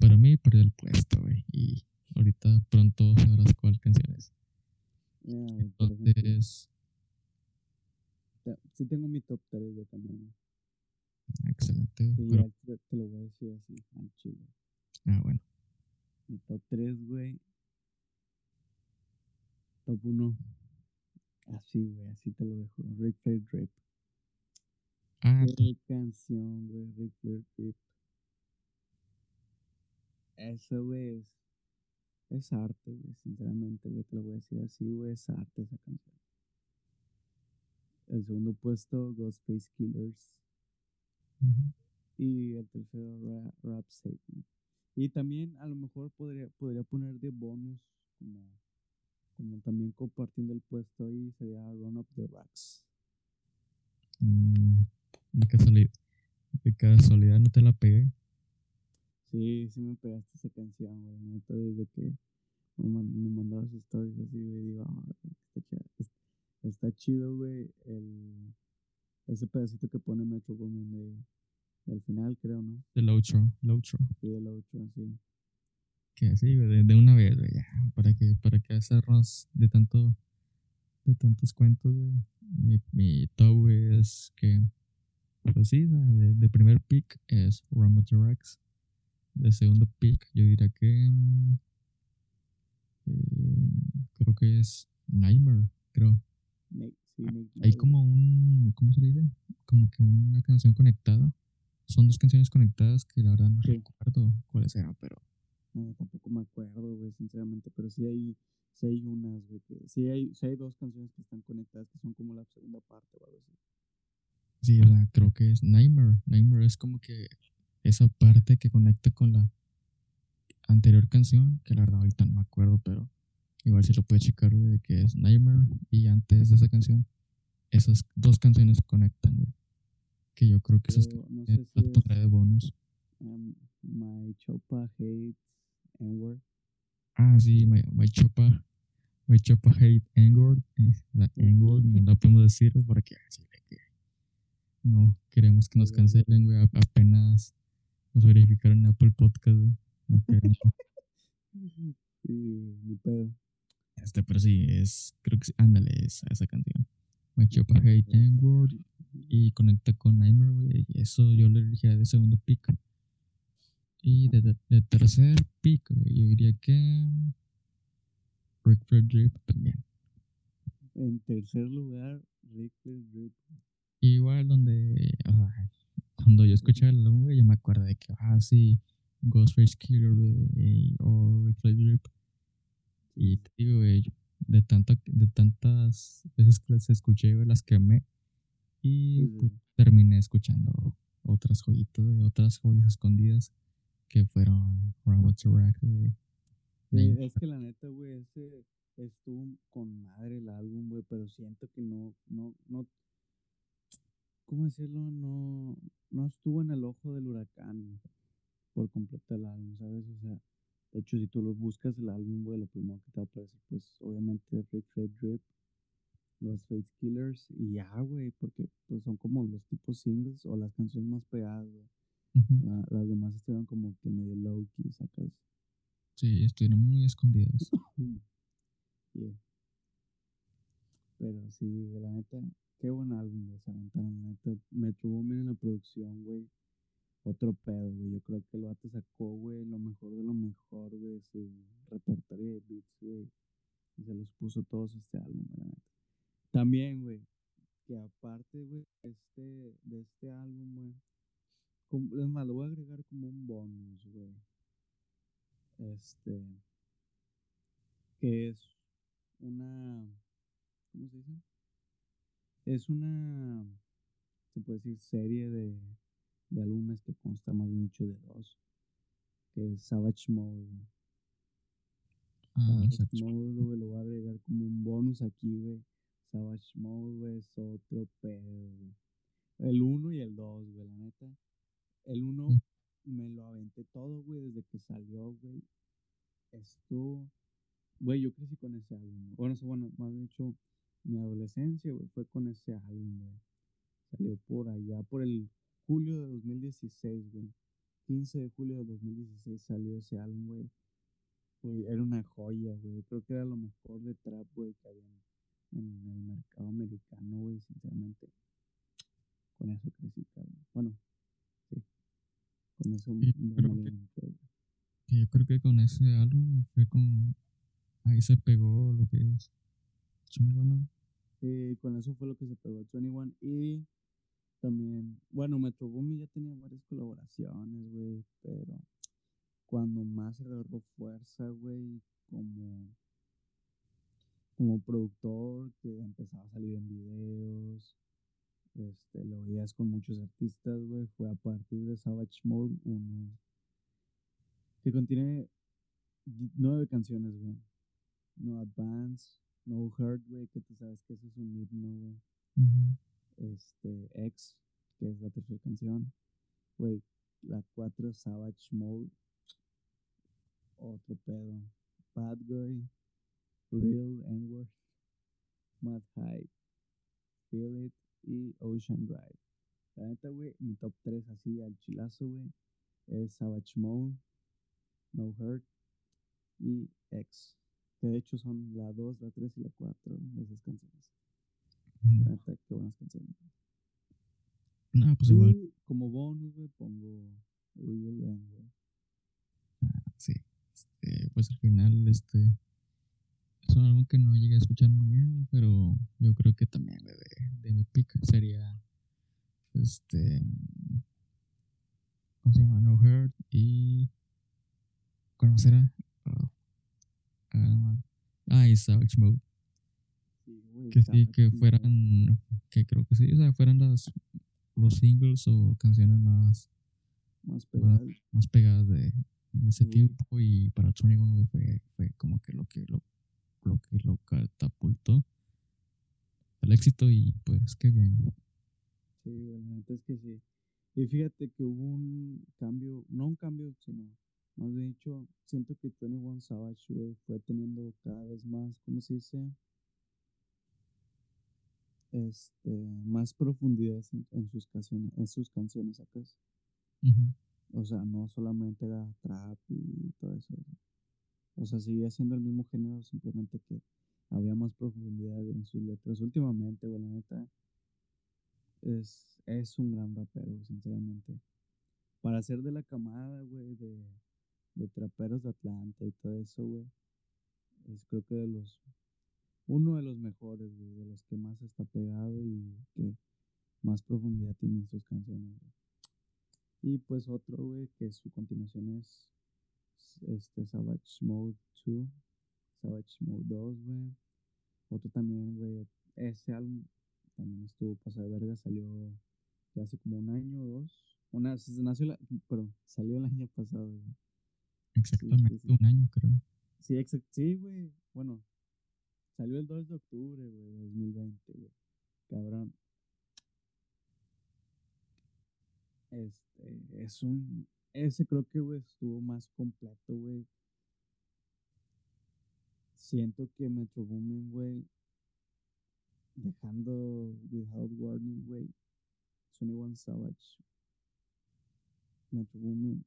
para mí perdió el puesto, güey, y ahorita pronto sabrás cuál canción es. Ejemplo, Entonces, te- sí tengo mi top 3, güey, también. ah, excelente, pero, ya te lo voy a decir así, al chile. ah, bueno, Mi top 3, güey. Top 1. Así, güey, así te lo dejo. Rick Flair Drip. ah, Qué canción, güey, Rick Flair Drip. Eso, güey, es, es arte, güey, sinceramente, güey, te lo voy a decir así, güey, es arte esa canción. El segundo puesto, Ghostface Killers. Y el tercero, Ra- Rap Satan. Y también a lo mejor podría, podría poner de bonus como, como también compartiendo el puesto ahí sería Run Up the Racks. Mm, de casualidad, de casualidad no te la pegué. Sí, sí me pegaste esa canción, güey. Neta, desde que me, man- me mandabas stories así, güey, digo, ah, está, chido, güey, el, ese pedacito que pone Metro Boomin de, del final, creo, ¿no? El outro, el outro. Sí, el outro, así. Que sí, de, de una vez, güey, ya. ¿Para qué, para qué hacernos de tanto, de tantos cuentos, güey? Mi, mi top, es que, pues sí, de, de primer pick es Rumble Rex. De segundo pick, yo diría que, mm, eh, creo que es Nightmare, creo. Nate Hay como un, ¿cómo se le dice? Como que una canción conectada. Son dos canciones conectadas que la verdad no Sí. recuerdo cuáles eran, pero No, tampoco me acuerdo, güey, sinceramente, pero sí hay, sí hay unas, güey, que sí hay, sí hay dos canciones que están conectadas que son como la segunda parte o algo así. Sí, o sea, creo que es Nightmare. Nightmare es como que esa parte que conecta con la anterior canción, que la verdad ahorita no me acuerdo, pero igual si lo puede checar, güey, de que es Nightmare y antes de esa canción, esas dos canciones conectan, güey. Que yo creo que esas Pero no canciones sé si las es de bonus. um, My Chopa Hates N-Word. Ah, sí, my, my chopa, my chopa hate N-word. la N-word no la podemos decir porque así de que no queremos que nos cancelen, güey. Apenas nos verificaron en Apple Podcast, güey. No queremos. (laughs) Sí, ni pedo. este, pero sí, es, creo que sí, ándale, esa, esa canción. My chopa hate N-word y conecta con Nightmare, güey. Eso yo le dije de segundo pick. Y de, de- tercer güey, yo diría que Rick Flair Drip también. En tercer lugar, Rick Flair Drip. Igual donde, cuando yo escuché el güey, yo me acuerdo de que, ah, sí, Ghostface Killer, güey, o Rick Flair Drip. Y te digo, güey, de, tanta, de tantas veces que las escuché, las quemé. Y Sí, pues, terminé escuchando otras joyitas, de otras joyas escondidas que fueron Robots Rack, güey. Sí, es que la neta, güey, ese estuvo con madre el álbum, güey, pero siento que no, no, no, ¿cómo decirlo? No, no estuvo en el ojo del huracán por completo el álbum, ¿sabes? O sea, de hecho, si tú lo buscas el álbum, güey, lo primero que te va a aparecer, pues, obviamente, Rick Fade Drip, los Face Killers, y ya, güey, porque pues son como los tipos singles o las canciones más pegadas, güey. La- las demás estuvieron como que medio low key, sacas. Sí, estuvieron muy escondidas. (laughs) Yeah. Pero sí, la neta, qué buen álbum, güey, se aventaron, la neta. Metro en la producción, güey. Otro pedo, güey. Yo creo que el vato sacó, güey, lo mejor de lo mejor, güey, su repertorio de beats, güey. Y se los puso todos este álbum, la neta. También, güey, que aparte, güey, este, de este álbum, güey. Como- Es más, lo voy a agregar como un bonus, güey. Este. Que es una. ¿Cómo se dice? Es una. Se puede decir serie de, de álbumes que consta más bien dicho de dos. Que es Savage Mode, güey. Ah, Savage Savage Mode, güey, lo voy a agregar como un bonus aquí, güey. Savage Mode, güey, es otro pedo, güey. El 1 y el 2, güey, la neta. El 1 Mm. me lo aventé todo, güey, desde que salió, güey. Estuvo. Güey, yo crecí con ese álbum. Bueno, bueno, más dicho, mi adolescencia, güey, fue con ese álbum, güey. Salió por allá, por el julio de 2016, güey. 15 de julio de 2016 salió ese álbum, güey. Güey, era una joya, güey. Creo que era lo mejor de trap, güey, que había en, el mercado americano, güey, sinceramente. Con eso crecí, cabrón. Bueno. Con eso Sí, creo que- yo creo que con ese álbum fue con. Ahí se pegó lo que es. Chungo, ¿no? Sí, con eso fue lo que se pegó a 21 y también, bueno, Metro Boomin ya tenía varias colaboraciones, güey, pero cuando más agarró fuerza, güey, como, como productor, que empezaba a salir en videos, este, lo veías con muchos artistas, güey, fue a partir de Savage Mode 1, que contiene nueve canciones, güey. No Advance, No Hurt, güey, que tú sabes que eso es un himno, güey. Este, X, que es la tercera canción. Güey, la 4, Savage Mode. Otro pedo. Bad Guy, Real N-Word, Mad Hype, Feel It y Ocean Drive. La neta, güey, mi top 3 así al chilazo, güey, es Savage Mode, No Hurt y X. Que de hecho son la 2, la 3 y la 4 de esas canciones. La neta, qué buenas canciones. No, pues igual. Y como bonus, güey, pongo Real N, güey. Sí. Este, pues al final, este. Es un álbum que no llegué a escuchar muy bien, pero yo creo que también de, de mi pick sería. Este. ¿Cómo se llama? No Hurt y. ¿Cómo será? Oh, mames. ah, y Savage Mode. Sí, Que sí, que fueran. Que creo que sí, o sea, fueran las, los singles o canciones más, Más pegado. más pegadas de, de ese Sí. tiempo y para 21 güey, fue, fue como que lo que lo, lo que lo catapultó al éxito y pues qué bien. Sí, güey, la neta es que sí. Y fíjate que hubo un cambio, no un cambio, sino más bien dicho, siento que 21 Savage, güey, fue teniendo cada vez más, ¿cómo se dice? Este, más profundidad en, en sus canciones, en sus canciones, ¿sacas? Ujú. O sea, no solamente era trap y todo eso. O sea, seguía siendo el mismo género, simplemente que había más profundidad en sus letras. Últimamente, güey, la neta, es, es un gran rapero, sinceramente. Para ser de la camada, güey, de, de traperos de Atlanta y todo eso, güey, es creo que de los, uno de los mejores, güey, de los que más está pegado y que más profundidad tienen sus canciones. Y pues otro, güey, que su continuación es este Savage Mode 2, Savage Mode 2, güey. Otro también, güey, ese álbum también estuvo pasado de verga, salió ya hace como un año o dos. Una, se- nació la, perdón, salió el año pasado, güey. Exactamente sí. un año, creo. Sí, exacto, sí, güey. Bueno, salió el 2 de octubre, güey, de 2020, güey. Cabrón. Este, es un, ese creo que, güey, estuvo más completo, güey. Siento que Metro Boomin, güey, dejando Without Warning, güey, 21 Savage, Metro Boomin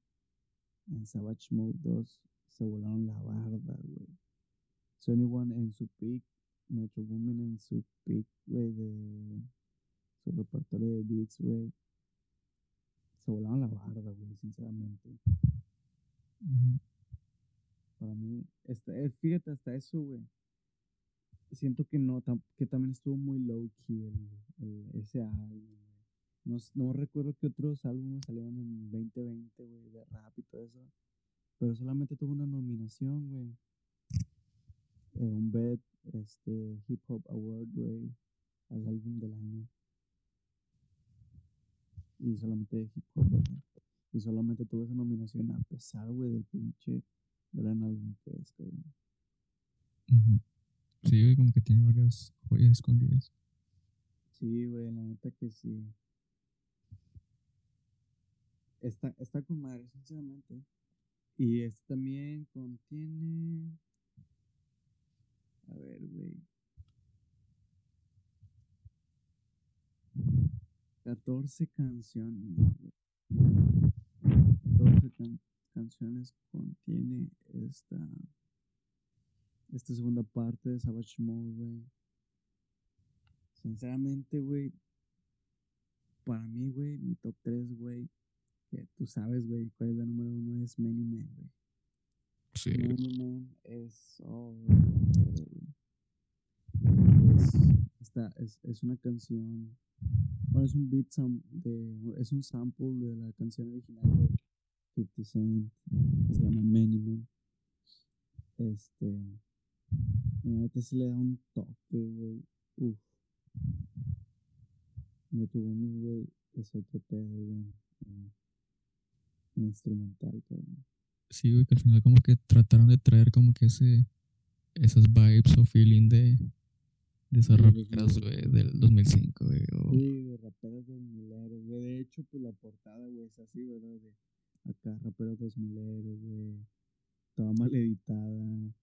en Savage Mode 2 se volaron la barda, güey. 21 en su peak, Metro Boomin en su peak, güey, de su repertorio de beats, güey. Se volaron la barda, güey, sinceramente. Para mí, este, eh, fíjate hasta eso, güey. Siento que no, tam- que también estuvo muy low key el, el- ese álbum. No, no recuerdo qué otros álbumes salieron en 2020, güey, de rap y todo eso. Pero solamente tuvo una nominación, güey. Eh, un BET, este, Hip Hop Award, güey, al álbum del año. Y solamente de hip hop, ¿verdad? Y solamente tuvo esa nominación a pesar, güey, del pinche gran álbum que es, cabrón. Sí, güey, como que tiene varias joyas escondidas. Sí, güey, la neta que sí. Está, está con madre, sinceramente. Y este también contiene. A ver, güey. 14 canciones, güey. 14 can- canciones contiene esta. Esta segunda parte de Savage Mode, güey. Sinceramente, güey. Para mí, güey, mi top 3, güey. Que tú sabes, güey, cuál es la número uno es Many Men, güey. Sí, Many Men es. Oh. Es, esta, es, es una canción. Es un beat sam- de. Es un sample de la canción original de 50 Cent. se llama Many Men. Este. Neta sí le da un toque, güey. Uf. Me tuvo un güey. Es otro pedo, güey. en- en instrumental, cabrón. sí, güey, que al final como que trataron de traer como que ese, esas vibes o feeling de, de sí. güey, del 2005, güey. Sí, de raperos dos mileros, güey. De hecho, pues la portada, güey, es así, ¿verdad? De acá, raperos dos mileros, güey. Toda mal editada.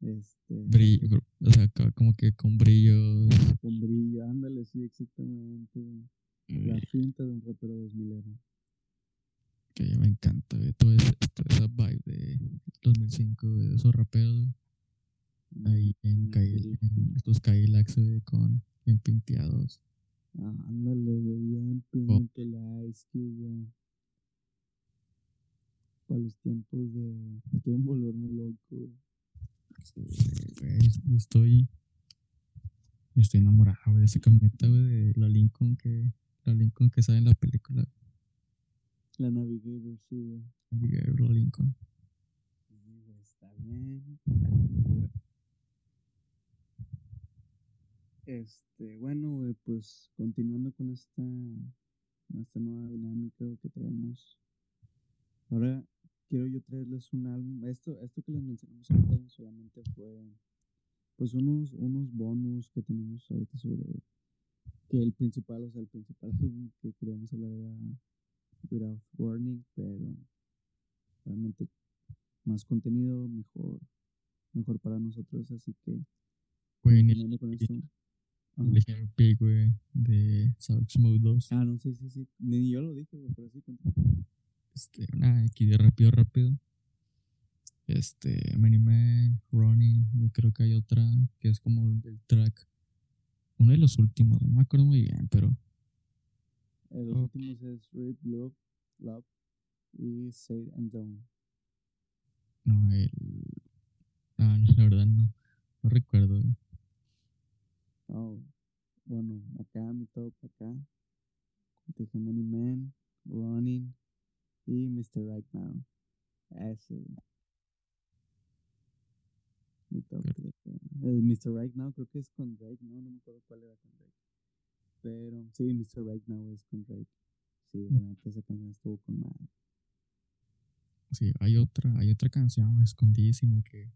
Este. brillo, o sea, acá como que con brillos. Con brillo, ándale, sí, exactamente, güey. La finta de un rapero dos milero. que ya me encanta, güey, toda esa, vibe de 2005, güey, de esos raperos, güey, ahí en, Mm, en estos Cadillacs, güey, con bien pinteados. Ah, ándale, güey, bien pinto la Ice Cube, güey. Para los tiempos de. Quieren volverme loco, güey. Sí, güey, yo estoy, yo estoy enamorado, güey, de esa camioneta, güey, de la Lincoln que, la Lincoln que sale en la película, La Navigator, sí, güey. Abigail Lincoln. Sí, güey, está bien. Este, bueno, güey, pues continuando con esta, con esta nueva dinámica que traemos. Ahora quiero yo traerles un álbum. Esto, esto que les mencionamos ahorita solamente fue pues unos, unos bonus que tenemos ahorita sobre que el principal, o sea, el principal (laughs) álbum que queríamos hablar era Without Warning, pero realmente más contenido, mejor, mejor para nosotros, así que continuando con esto. El ejemplo, güey, de Savage Mode 2. Ah, no, sí, sí, sí. Ni yo lo dije, güey, pero sí. Este, nada, aquí de rápido, rápido. Este, Many Man, Running, y creo que hay otra que es como el track. Uno de los últimos, no me acuerdo muy bien, pero Eh, los Oh. últimos es Rip, Love, Love y Say and Done. no, el. Ah, no, la verdad no. No recuerdo, güey. Oh, bueno, acá mi top, acá. Dije Many Men, Running y Mr. Right Now. Eso. Mi top güey. El Mr. Right Now creo que es con Drake, no, no me acuerdo cuál era con Drake. Pero sí, Mr. Right Now es con Drake. Sí, la neta esa canción estuvo con madre. Sí, hay otra, hay otra canción escondidísima que,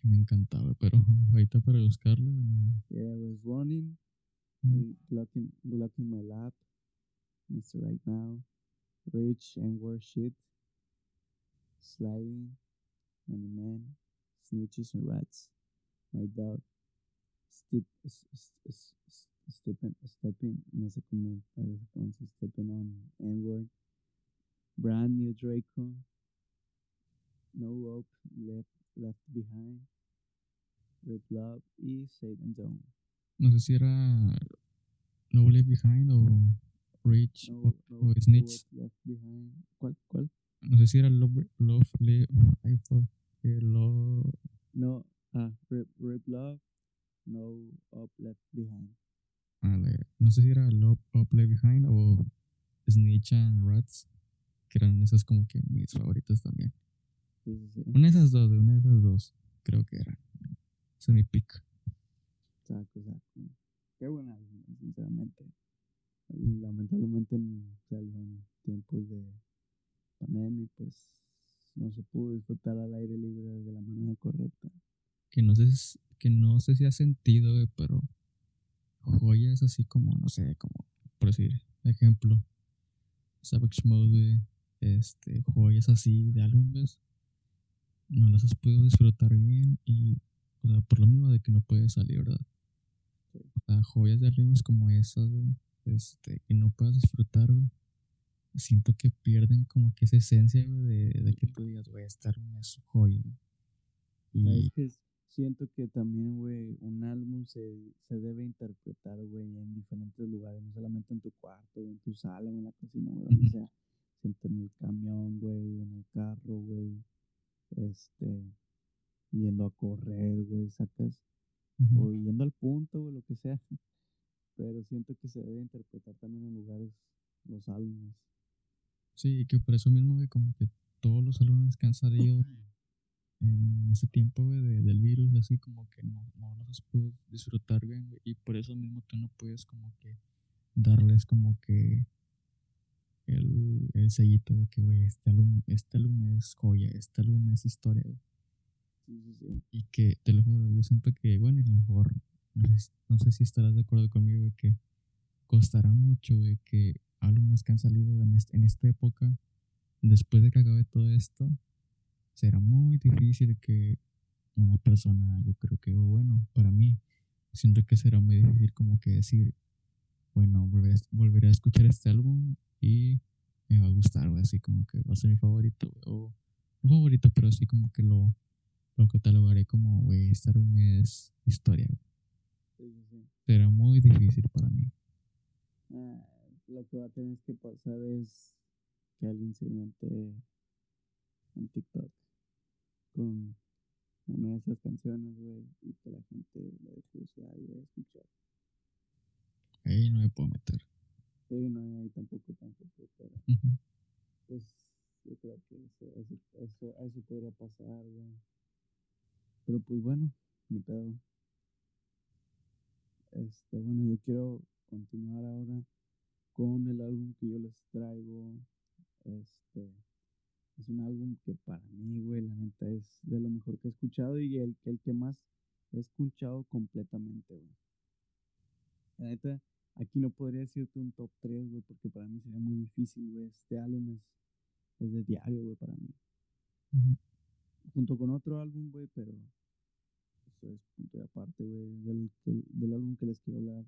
que me encantaba, pero (laughs) ahorita para buscarla, no. Yeah, I was running, Mm. locking, locking my lap, Mr. Right Now, Rich and War Shit, Sliding, Many Men, Snitches and Rats, My Dog, Step, stepping, stepping, no sé cómo se stepping on N-word, Brand New Draco, No Hope Left, left Behind, Red Love y Say and Done. No sé si era No Leave Behind o Rich No, o, no, o Snitch. Left Behind. ¿Cuál? ¿Cuál? No sé si era Love, Love Live. Eh, Love. No, ah, Rip, Rip Love, No Up Left Behind. la- no sé si era Love Up Leave Behind o Snitch and Rats. Que eran esas como que mis favoritas también. Sí, sí, sí. Una de esas dos, de una de esas dos. Creo que eran. Ese es mi pick. Saco, saco. Qué buen álbum, sinceramente. lamentablemente en, en tiempos de pandemia, pues no se pudo disfrutar al aire libre de la manera correcta. Que no sé, que no sé si ha sentido, pero joyas así como, no sé, como, por decir, ejemplo, Savage Mode, este, joyas así de álbumes, no las has podido disfrutar bien y, o sea, por lo mismo de que no puedes salir, ¿verdad? O sea, joyas de álbumes como esas, este, que no puedas disfrutar, güey. Siento que pierden como que esa esencia, de, de que tú digas, güey, este álbum es joya. Y, siento que también, güey, un álbum se, se debe interpretar, güey, en diferentes lugares, no solamente en tu cuarto, en tu sala, en la cocina, güey, donde sea. Siento en el camión, güey, en el carro, güey, este, yendo a correr, güey, sacas, o yendo al punto, güey, lo que sea. (laughs) Pero siento que se debe interpretar también en lugares los álbumes. Sí, que por eso mismo, güey, como que todos los álbumes que han salido en ese tiempo, güey, del virus, así como que no, no los puedo disfrutar bien, güey. Y por eso mismo tú no puedes como que darles como que el, el sellito de que, güey, este álbum, este álbum es joya, este álbum es historia, güey. Sí, sí, sí. Y que, te lo juro, yo siento que, bueno, y a lo mejor, no sé, si estarás de acuerdo conmigo, güey, que costará mucho, güey, que álbumes que han salido en, en esta época, después de que acabe todo esto, será muy difícil que una persona, yo creo que, bueno, para mí, siento que será muy difícil como que decir, bueno, volveré, a escuchar este álbum y me va a gustar, güey, así como que va a ser mi favorito, o no favorito, pero así como que lo, lo catalogaré como, güey, este álbum es historia, Será muy difícil para mí. Ah, lo que va a tener que pasar es que alguien se invente en TikTok con una de esas canciones, güey, y que la gente le dé curiosidad y vaya a escuchar. Ahí no me puedo meter. Sí, no, ahí tampoco, tampoco, pero pues yo creo que eso, eso, eso, eso podría pasar, güey. Pero pues bueno, ni pedo. Este, bueno, yo quiero continuar ahora con el álbum que yo les traigo. Este, es un álbum que para mí, güey, la neta es de lo mejor que he escuchado y el, el que más he escuchado completamente, güey. La neta, aquí no podría decirte un top 3, güey, porque para mí sería muy difícil, güey. Este álbum es, es de diario, güey, para mí. Junto con otro álbum, güey, pero eso es punto de aparte, güey, del, del álbum que les quiero hablar.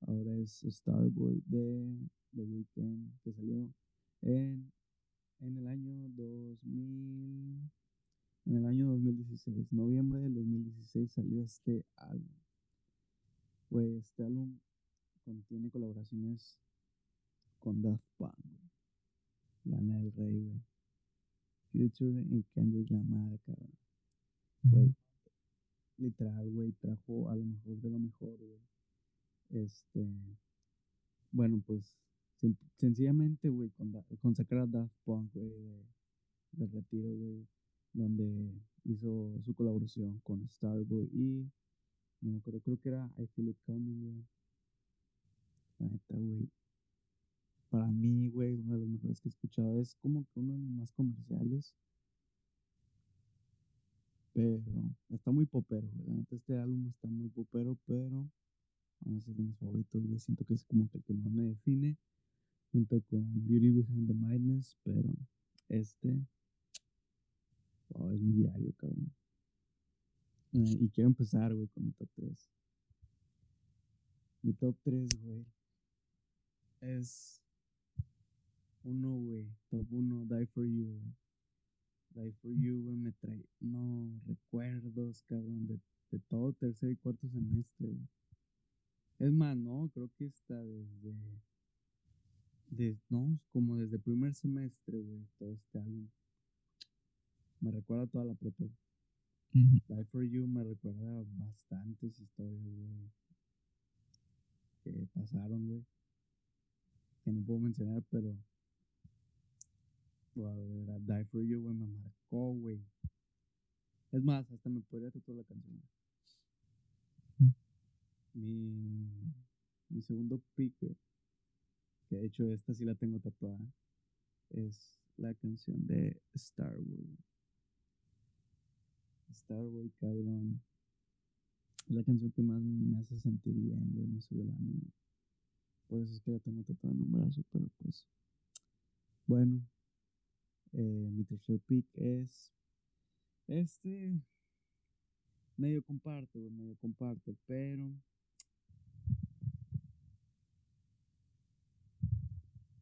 Ahora es Starboy de The Weeknd, que salió en en el año 2000, en el año 2016, noviembre del 2016 salió este álbum. Pues este álbum contiene colaboraciones con Daft Punk, Lana del Rey, güey. Future y Kendrick Lamar, cabrón. Güey, literal, güey, trajo a lo mejor de lo mejor, güey. Este, bueno, pues sencillamente, güey, con, con, sacar a Daft Punk, güey, de, retiro, güey, donde hizo su colaboración con Starboy y no me acuerdo, creo que era I Feel It Coming, güey. Neta, güey. Para mí, güey, uno de los mejores que he escuchado es como que uno de los más comerciales. Pero está muy popero, güey. Este álbum está muy popero, pero aún así es de mis favoritos, güey. Siento que es como que el que más me define junto con Beauty Behind the Madness, pero este wow, es mi diario, cabrón. Eh, y quiero empezar, güey, con mi top 3. Mi top 3, güey, es uno, güey, top 1, Die For You, güey. Die For You, güey, me trae, no, recuerdos, cabrón, de, de todo tercer y cuarto semestre, güey. Es más, no, creo que está desde de, no, como desde primer semestre, güey, todo este álbum. Me recuerda toda la prepa. Die for You me recuerda bastantes historias, güey, que pasaron, güey. Que no puedo mencionar, pero. Wow, Die for You, güey, me marcó, güey. Es más, hasta me podría tatuar la canción. Mi, mi segundo pick, que de hecho esta sí la tengo tatuada, es la canción de Starboy. Starboy, cabrón. Es la canción que más me hace sentir bien, güey, me sube el ánimo. Por eso es que la tengo tatuada en un brazo, pero pues. Bueno, eh, mi tercer pick es. Este. Medio comparte, güey, medio comparte, pero.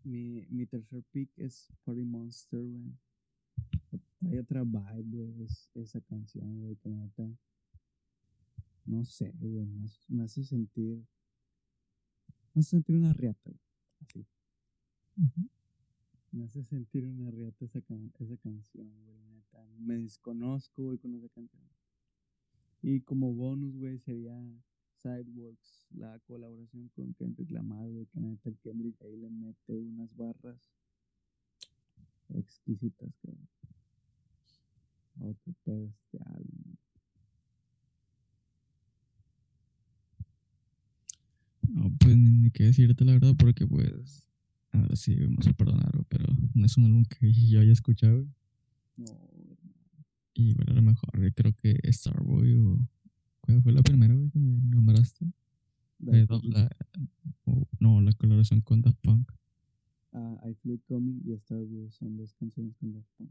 Mi, mi tercer pick es Party Monster, güey. Hay otra vibe, güey, es, esa canción, güey, que neta. No sé, güey, me, me hace sentir. Me hace sentir una riata. Así. Me hace sentir una riata esa, can- esa canción, güey, neta. Me desconozco, güey, con esa canción. Y como bonus, güey, sería Sidewalks, la colaboración con Kendrick Lamar, güey, que neta Kendrick ahí le mete unas barras exquisitas, cabrón. Otro pedo este álbum. güey. No, pues ni, qué decirte la verdad, porque pues. Ahora sí, vamos a perdonarlo, pero no es un álbum que yo haya escuchado. No. Y bueno, a lo mejor yo creo que Starboy o. ¿Cuál fue la primera, güey, que me nombraste? Eh, la- no, la colaboración con Daft Punk. ah, I Feel Coming y Star Wars son dos canciones con Daft Punk.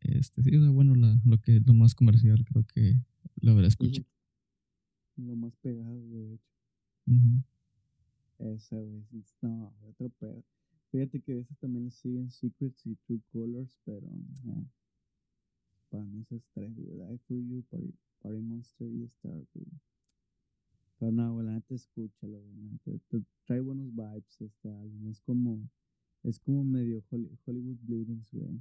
Este, sí, o sea, bueno, la, lo que lo más comercial creo que lo habrá escuchado. Lo más pegado, de hecho. Ujú. Esa, güey. No, otro pedo. Fíjate que esas también le siguen Secrets y True Colors, pero eh, para mí esas tres, güey. Die for You, Party, Party Monster y Star, güey. Pero no, güey, la neta escúchalo, güey. la neta, te- trae buenos vibes este álbum. Es como, es como medio Holly- Hollywood Bleedings, güey.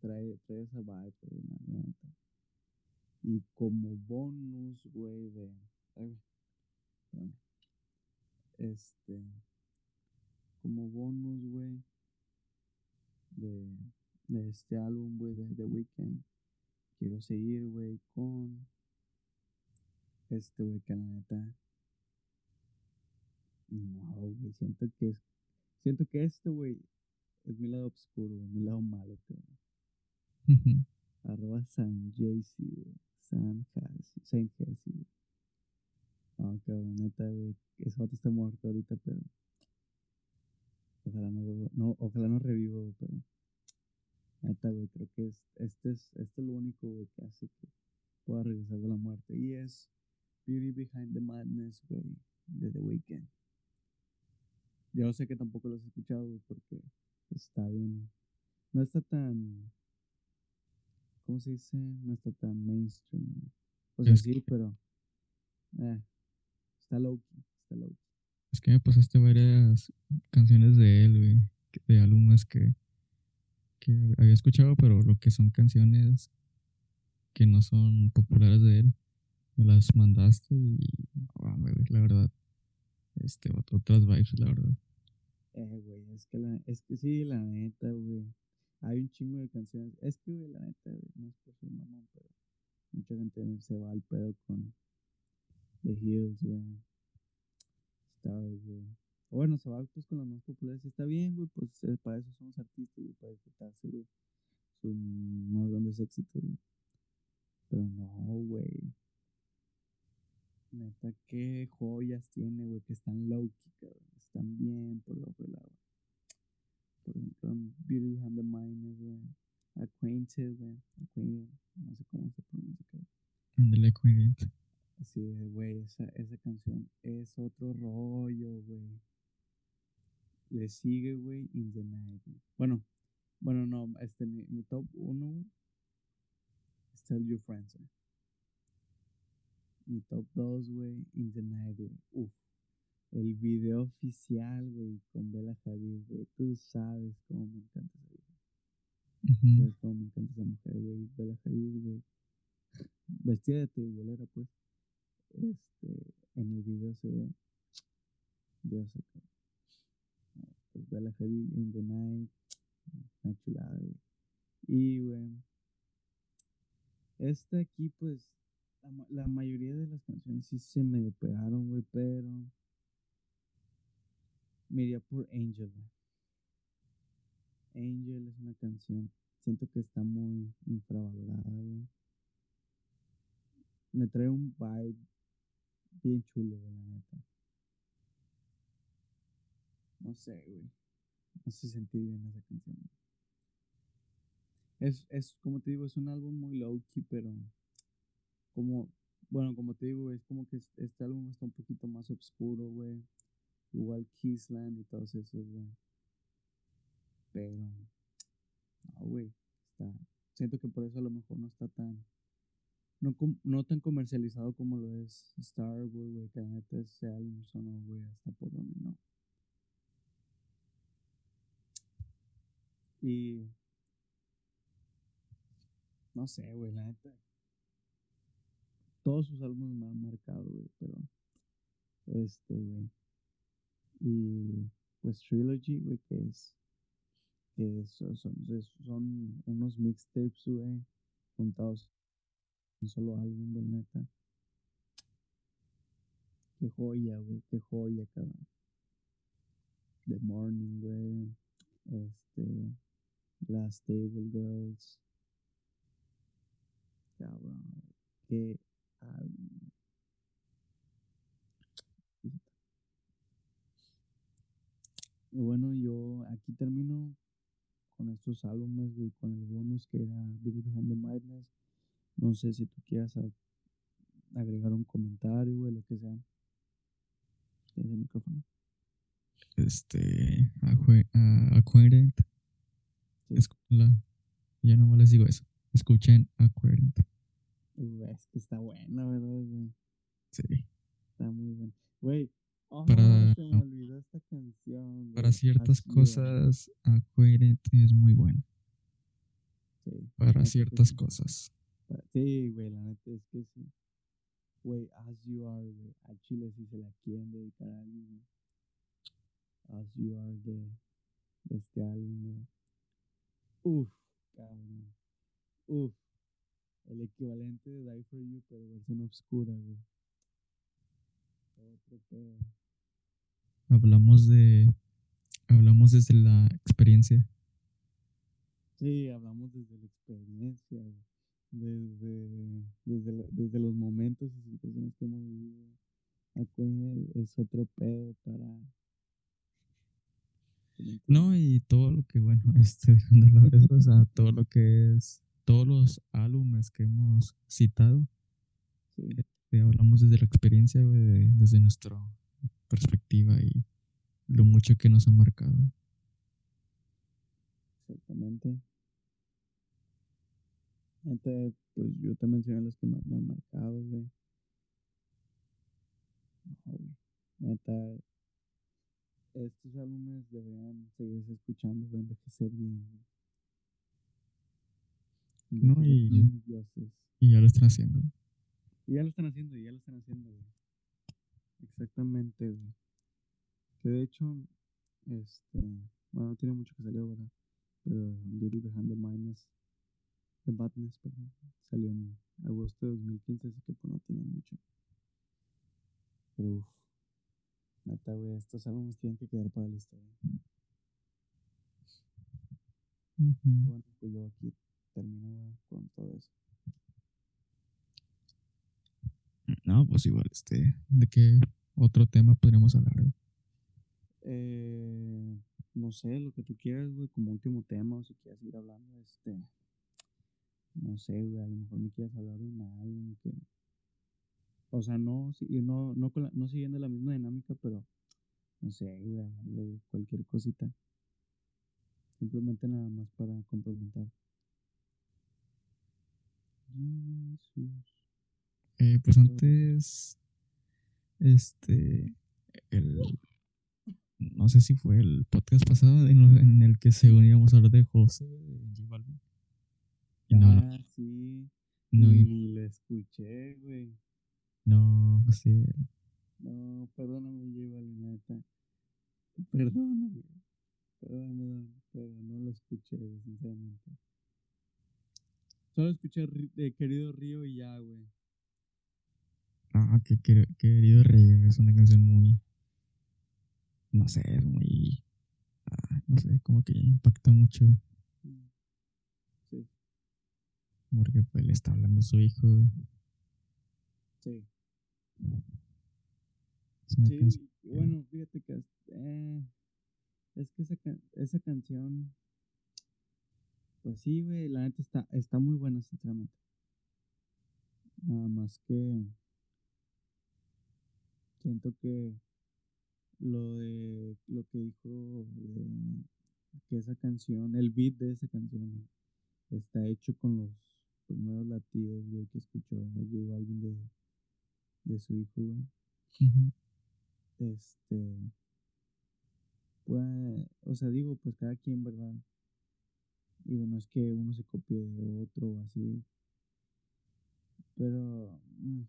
Trae, trae esa vibe, güey, la, neta. Y como bonus, güey, de. Ay. Este. Como bonus, güey. De, de este álbum, güey, de The Weeknd. Quiero seguir, güey, con. Este, güey, que la neta. No, güey, siento que es. Siento que este, güey, es mi lado oscuro, mi lado malo, cabrón. Arroba San güey. San Saint Hasi, güey. No, cabrón, neta, güey. Ese vato está muerto ahorita, pero. Ojalá no vuelva. No, ojalá no reviva, güey, pero. Neta, güey, creo que es, este, es, este es lo único, güey, que hace que pueda regresar de la muerte. Y es Beauty Behind the Madness, güey, de The Weeknd. Yo sé que tampoco lo has escuchado, güey, porque está bien. No está tan. ¿Cómo se dice? No está tan mainstream. güey. O sea, Es sí, que- pero. Eh, está key. Es que me pasaste varias canciones de él, güey, de álbumes que, que había escuchado, pero lo que son canciones que no son populares de él, me las mandaste y, güey, la verdad, este, ot- otras vibes, la verdad. Eh, güey, es que, la, es que sí, la neta, güey. Hay un chingo de canciones. Es que, güey, la neta, güey, no es por mamón, pero mucha gente se va al pedo con The Hills, güey. Stars, güey. Bueno, se va pues con las más populares y está bien, güey, pues eh, para eso somos artistas, güey, para disfrutarse, güey. Sus más grandes éxitos, güey. Pero no, güey. Neta, qué joyas tiene, güey, que están low-key, cabrón. Están bien por debajo del agua. Por ejemplo, Beauty Behind the Mind, güey. Acquainted, güey. Acquainted. No sé cómo se pronuncia, cabrón. Ándale, Queen. Así de, güey, esa, esa canción es otro rollo, güey. Le sigue, güey, In the Night, güey. Bueno, bueno, no, este, mi, mi top 1, güey. es Tell Your Friends, güey. Mi top 2, güey, In the Night, güey. Uf. El video oficial, güey, con Bella Hadid, güey. Tú sabes cómo me encanta esa vieja. Ujú. Sabes cómo me encanta esa mujer, güey. Bella Hadid, güey. Vestida de tribolera, pues. Este, en el video se ve. Dios acá. Pues Bella Hadid in the night. Una chulada, güey. Y, güey. Esta aquí, pues. La, ma- la mayoría de las canciones sí se medio pegaron, güey, pero. me iría por Angel, güey. Angel es una canción. Siento que está muy infravalorada, güey. Me trae un vibe bien chulo, güey, la neta. No sé, güey. Me hace sentir bien esa canción. Es, es, como te digo, es un álbum muy low-key, pero como, bueno, como te digo, es como que este álbum está un poquito más oscuro, güey. Igual Kissland y todos esos, güey. Pero, no, güey. Está, siento que por eso a lo mejor no está tan, no, tan comercializado como lo es Starboy, güey. Que la neta ese álbum sonó, güey, hasta por donde no. Y no sé, güey, la neta. Todos sus álbumes me han marcado, güey, pero. Este, güey. Y pues Trilogy, güey, que es. Que son, son, son unos mixtapes, güey, juntados solo álbum, güey, neta. Qué joya, güey, qué joya, cabrón. The Morning, güey. Este. Last Table Girls. Cabrón, qué álbum. Y bueno, yo aquí termino con estos álbumes, güey, con el bonus que era Big Behind the Madness. No sé si tú quieras agregar un comentario, güey, lo que sea. Tienes el micrófono. Este, Acquainted. Sí. Escúchala. Ya no más les digo eso. Escuchen Aquariant. es que está buena, ¿verdad, güey? Sí. Está muy buena. Güey, oh, para, se me olvidó esta canción. Para ciertas cosas, Aquariant es muy buena. Sí. Para ciertas cosas. Sí, güey, la neta es que sí. Güey, As You Are, güey. A Chile si se la quieren dedicar a alguien, As You Are de, de este álbum, güey. Uf, cabrón. Uf. El equivalente de Die for You, pero versión oscura, güey. Otro pedo. Hablamos de. Hablamos desde la experiencia. Sí, hablamos desde la experiencia, güey. Desde, desde, desde los momentos y situaciones que hemos vivido. Aquí es otro pedo para. No, y todo lo que, bueno, (laughs) estoy dejando la vez, o sea, todo lo que es todos los álbumes que hemos citado, este, hablamos desde la experiencia, desde nuestra perspectiva y lo mucho que nos ha marcado. Exactamente. Este, pues yo te mencioné los que más me han marcado, güey. Neta, estos álbumes deberían seguirse escuchando, güey, envejecer bien, no, y, y, ya lo están haciendo. Y ya lo están haciendo, y ya lo están haciendo, güey. Exactamente, güey. Que de hecho, este, bueno, no tiene mucho que salió, ¿verdad? Pero Beauty Behind the Madness, The Badness, perdón, salió en agosto de 2015, así que pues no tiene mucho. Pero uff, neta, güey, estos álbumes tienen que quedar para la historia. Bueno, pues yo aquí termino con todo eso. No, pues igual, este, ¿de qué otro tema podríamos hablar? Eh, no sé, lo que tú quieras, güey, como último tema, o si quieres seguir hablando, este, no sé, güey, a lo mejor me quieras hablar de un álbum que, o sea, no, no, no, no siguiendo la misma dinámica, pero, no sé, güey, cualquier cosita. Simplemente nada más para complementar. Eh, pues antes, este, el, no sé si fue el podcast pasado en, el que se uníamos a hablar de José, de J Balvin. Ah, sí. No, y lo escuché, güey. No, pues sí. No, perdóname, Balvin, neta. Perdóname. Perdóname, pero no lo escuché, sinceramente. Solo escuché de Querido Río y ya, güey. Ah, que, Querido Río es una canción muy. no sé, es muy, ah, no sé, como que impacta mucho, güey, Mm. Sí, porque pues le está hablando a su hijo, güey. sí. Sí, bueno, fíjate que es, eh, es que esa, esa canción, pues sí, güey, la neta está, está muy buena, sinceramente. Nada más que siento que lo de lo que dijo de que esa canción, el beat de esa canción está hecho con los primeros latidos, güey, que escuchó a J Balvin de, de su hijo, güey. Este, pues, o sea, digo, pues cada quien, ¿verdad? Digo, no es que uno se copie de otro o así, pero mm,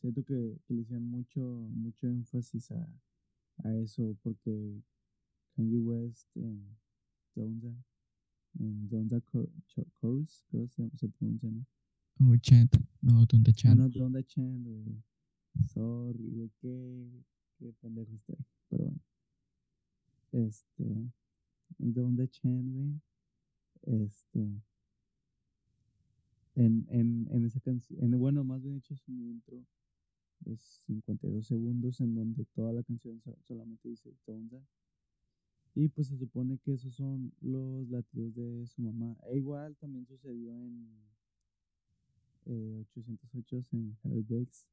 siento que, que le hicieron mucho, mucho énfasis a, a eso, porque Kanye West en Donda, en Donda Chor- Chor- Chorus, creo que se, pronuncia, ¿no? O Chant, no, Donde Ah, Chant. no, Donda Chant, güey. Sorry, güey, qué, qué pendejo estoy, pero bueno. Este, en Donda Chant, güey, este, en, en, en esa canción, bueno, más bien hecho es un intro de 52 segundos en donde toda la canción so- solamente dice Donda. Y pues se supone que esos son los latidos de su mamá. E igual también sucedió en eh, 808 en Heartbreaks,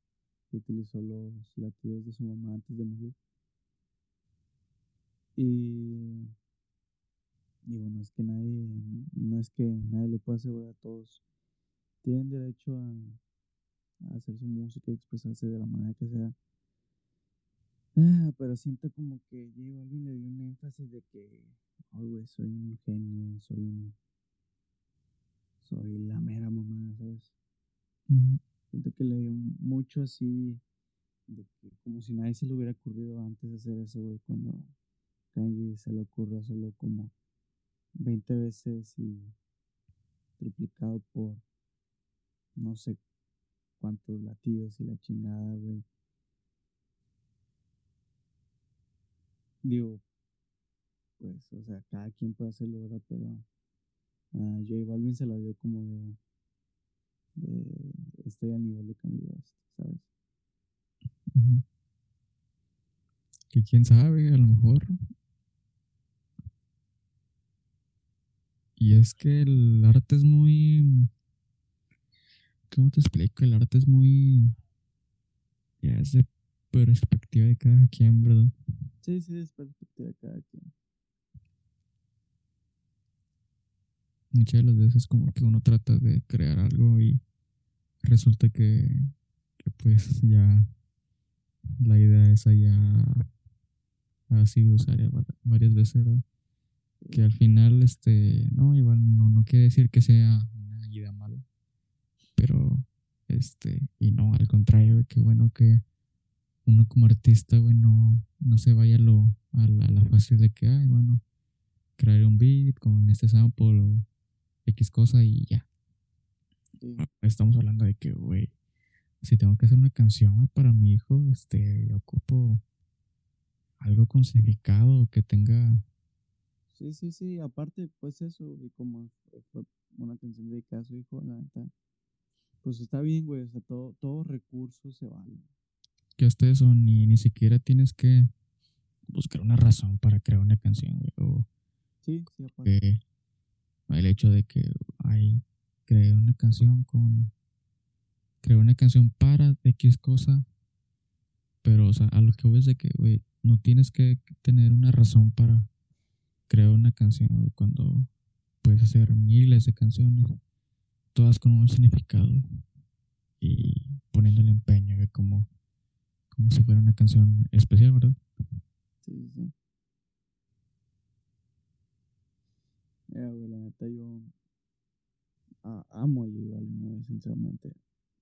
que utilizó los latidos de su mamá antes de morir. Y digo, no es que nadie, no es que nadie lo pueda asegurar, todos tienen derecho a hacer su música y expresarse de la manera que sea. Ah, pero siento como que J Balvin le dio un énfasis de que, güey, soy un genio, soy un. Soy la mera mamá, ¿sabes? Siento que le dio mucho así, de que como si nadie se le hubiera ocurrido antes de hacer eso, güey, cuando Kanye se le ocurrió hacerlo como 20 veces y triplicado por no sé cuántos latidos y la chingada, güey. Digo, pues, o sea, cada quien puede hacerlo, ¿verdad? Pero a J Balvin se la dio como de, de estoy al nivel de Kanye ¿sabes? Que quién sabe, a lo mejor. Y es que el arte es muy. ¿Cómo te explico? El arte es muy. Ya es de perspectiva de cada quien, ¿verdad? Sí, sí, es perspectiva de cada quien. Muchas de las veces, como que uno trata de crear algo y resulta que, que pues (laughs) ya la idea esa ya ha sido usada va- varias veces, ¿verdad? Que al final, este, no, igual no, no quiere decir que sea una idea mala, pero, este, y no, al contrario, qué bueno que uno como artista, güey, no, no se vaya a lo, a la, a la fácil de que, ay, bueno, crear un beat con este sample o X cosa y ya. Estamos hablando de que, güey, si tengo que hacer una canción para mi hijo, este, yo ocupo algo con significado que tenga sí, sí, sí, aparte, pues eso, y como fue- fue una canción dedicada a su hijo, la neta, pues está bien, güey, o sea, todo, todo recurso se vale. Que hasta eso ni, ni siquiera tienes que buscar una razón para crear una canción, güey. O Sí, sí, aparte. que el hecho de que hay creé una canción con creé una canción para X cosa, pero o sea, a lo que voy es de que, güey, no tienes que tener una razón para crear una canción, güey, cuando puedes hacer miles de canciones, todas con un significado poniéndole empeño, güey, como como si fuera una canción especial, ¿verdad? Sí, sí. Mira, güey, la neta yo amo a J Balvin, sinceramente.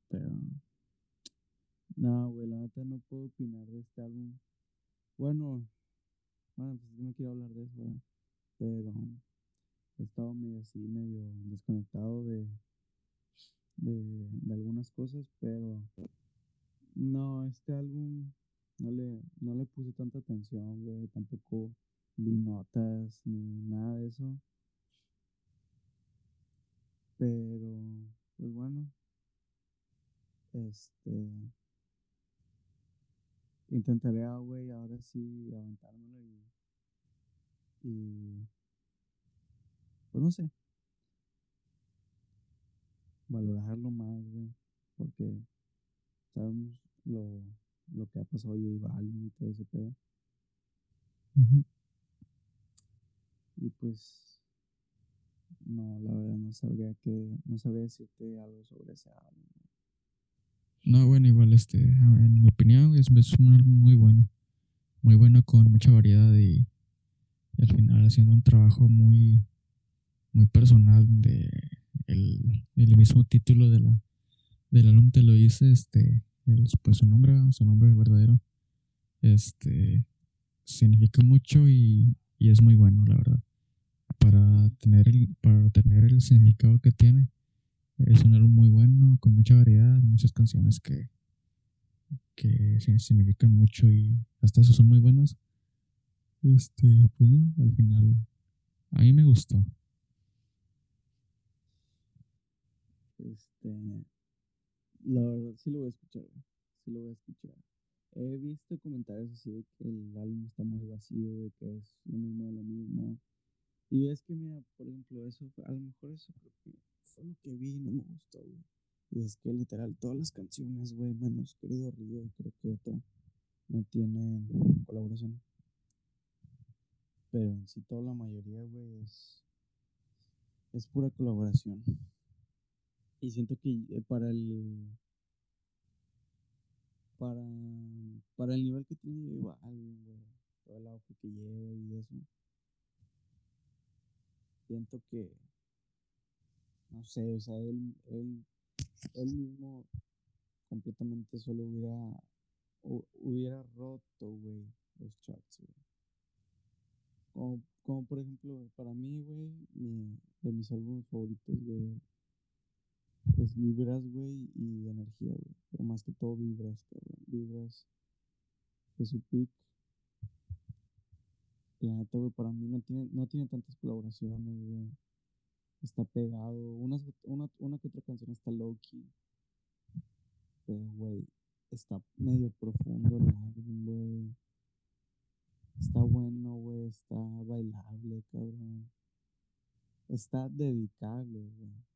Pero, no, güey, la neta no puedo opinar de este álbum. Bueno, bueno, pues no quiero hablar de eso, ¿verdad? Pero he estado medio así, medio desconectado de, de, de algunas cosas, pero no, este álbum no le, no le puse tanta atención, güey. Tampoco vi notas ni nada de eso. Pero, pues bueno. Este. Intentaré, ah, güey, ahora sí aventármelo y. Y. Pues no sé. Valorarlo más, güey. Porque sabemos lo, lo que ha pasado y Balvin y todo ese pedo. Y pues. No, la verdad no sabría que. No sabría decirte algo sobre ese álbum. No, bueno, igual, este, ver, en mi opinión, es, es un álbum muy bueno. Muy bueno con mucha variedad y, y al final haciendo un trabajo muy, muy personal donde el, el mismo título de la, del álbum te lo dice, este, el, pues su nombre, su nombre verdadero, este, significa mucho y, y es muy bueno, la verdad. Para tener el, para tener el significado que tiene, es un álbum muy bueno, con mucha variedad, muchas canciones que, que significan mucho y hasta eso son muy buenas. Este, pues al final, a mí me gustó. Este. La verdad, sí lo voy a escuchar, güey. Sí lo voy a escuchar. He visto comentarios así de que el álbum está muy vacío, güey, que es lo mismo de lo mismo. Y es que, mira, por ejemplo, eso, a lo mejor eso creo que fue lo que vi y no me gustó, güey. Y es que literal, todas las canciones, güey, menos Querido Río creo que otra, no tienen colaboración. Pero en sí, toda la mayoría, güey, es, es pura colaboración. Y siento que eh, para el. Para, para el nivel que tiene Balvin, güey. Todo el auge que lleva y eso. Siento que. No sé, o sea, él, él, él mismo completamente solo hubiera. hu- hubiera roto, güey, los charts, güey. Como, como por ejemplo, para mí, güey, de mis álbumes favoritos, güey, es Vibras, güey, y Energía, güey. Pero más que todo Vibras, cabrón. Vibras de su pick. La neta, güey, para mí no tiene, no tiene tantas colaboraciones, güey. Está pegado. Unas, una, una que otra canción está low-key. Pero, güey, está medio profundo el álbum, güey. Está bueno, güey. Está bailable, cabrón. Está dedicable, güey.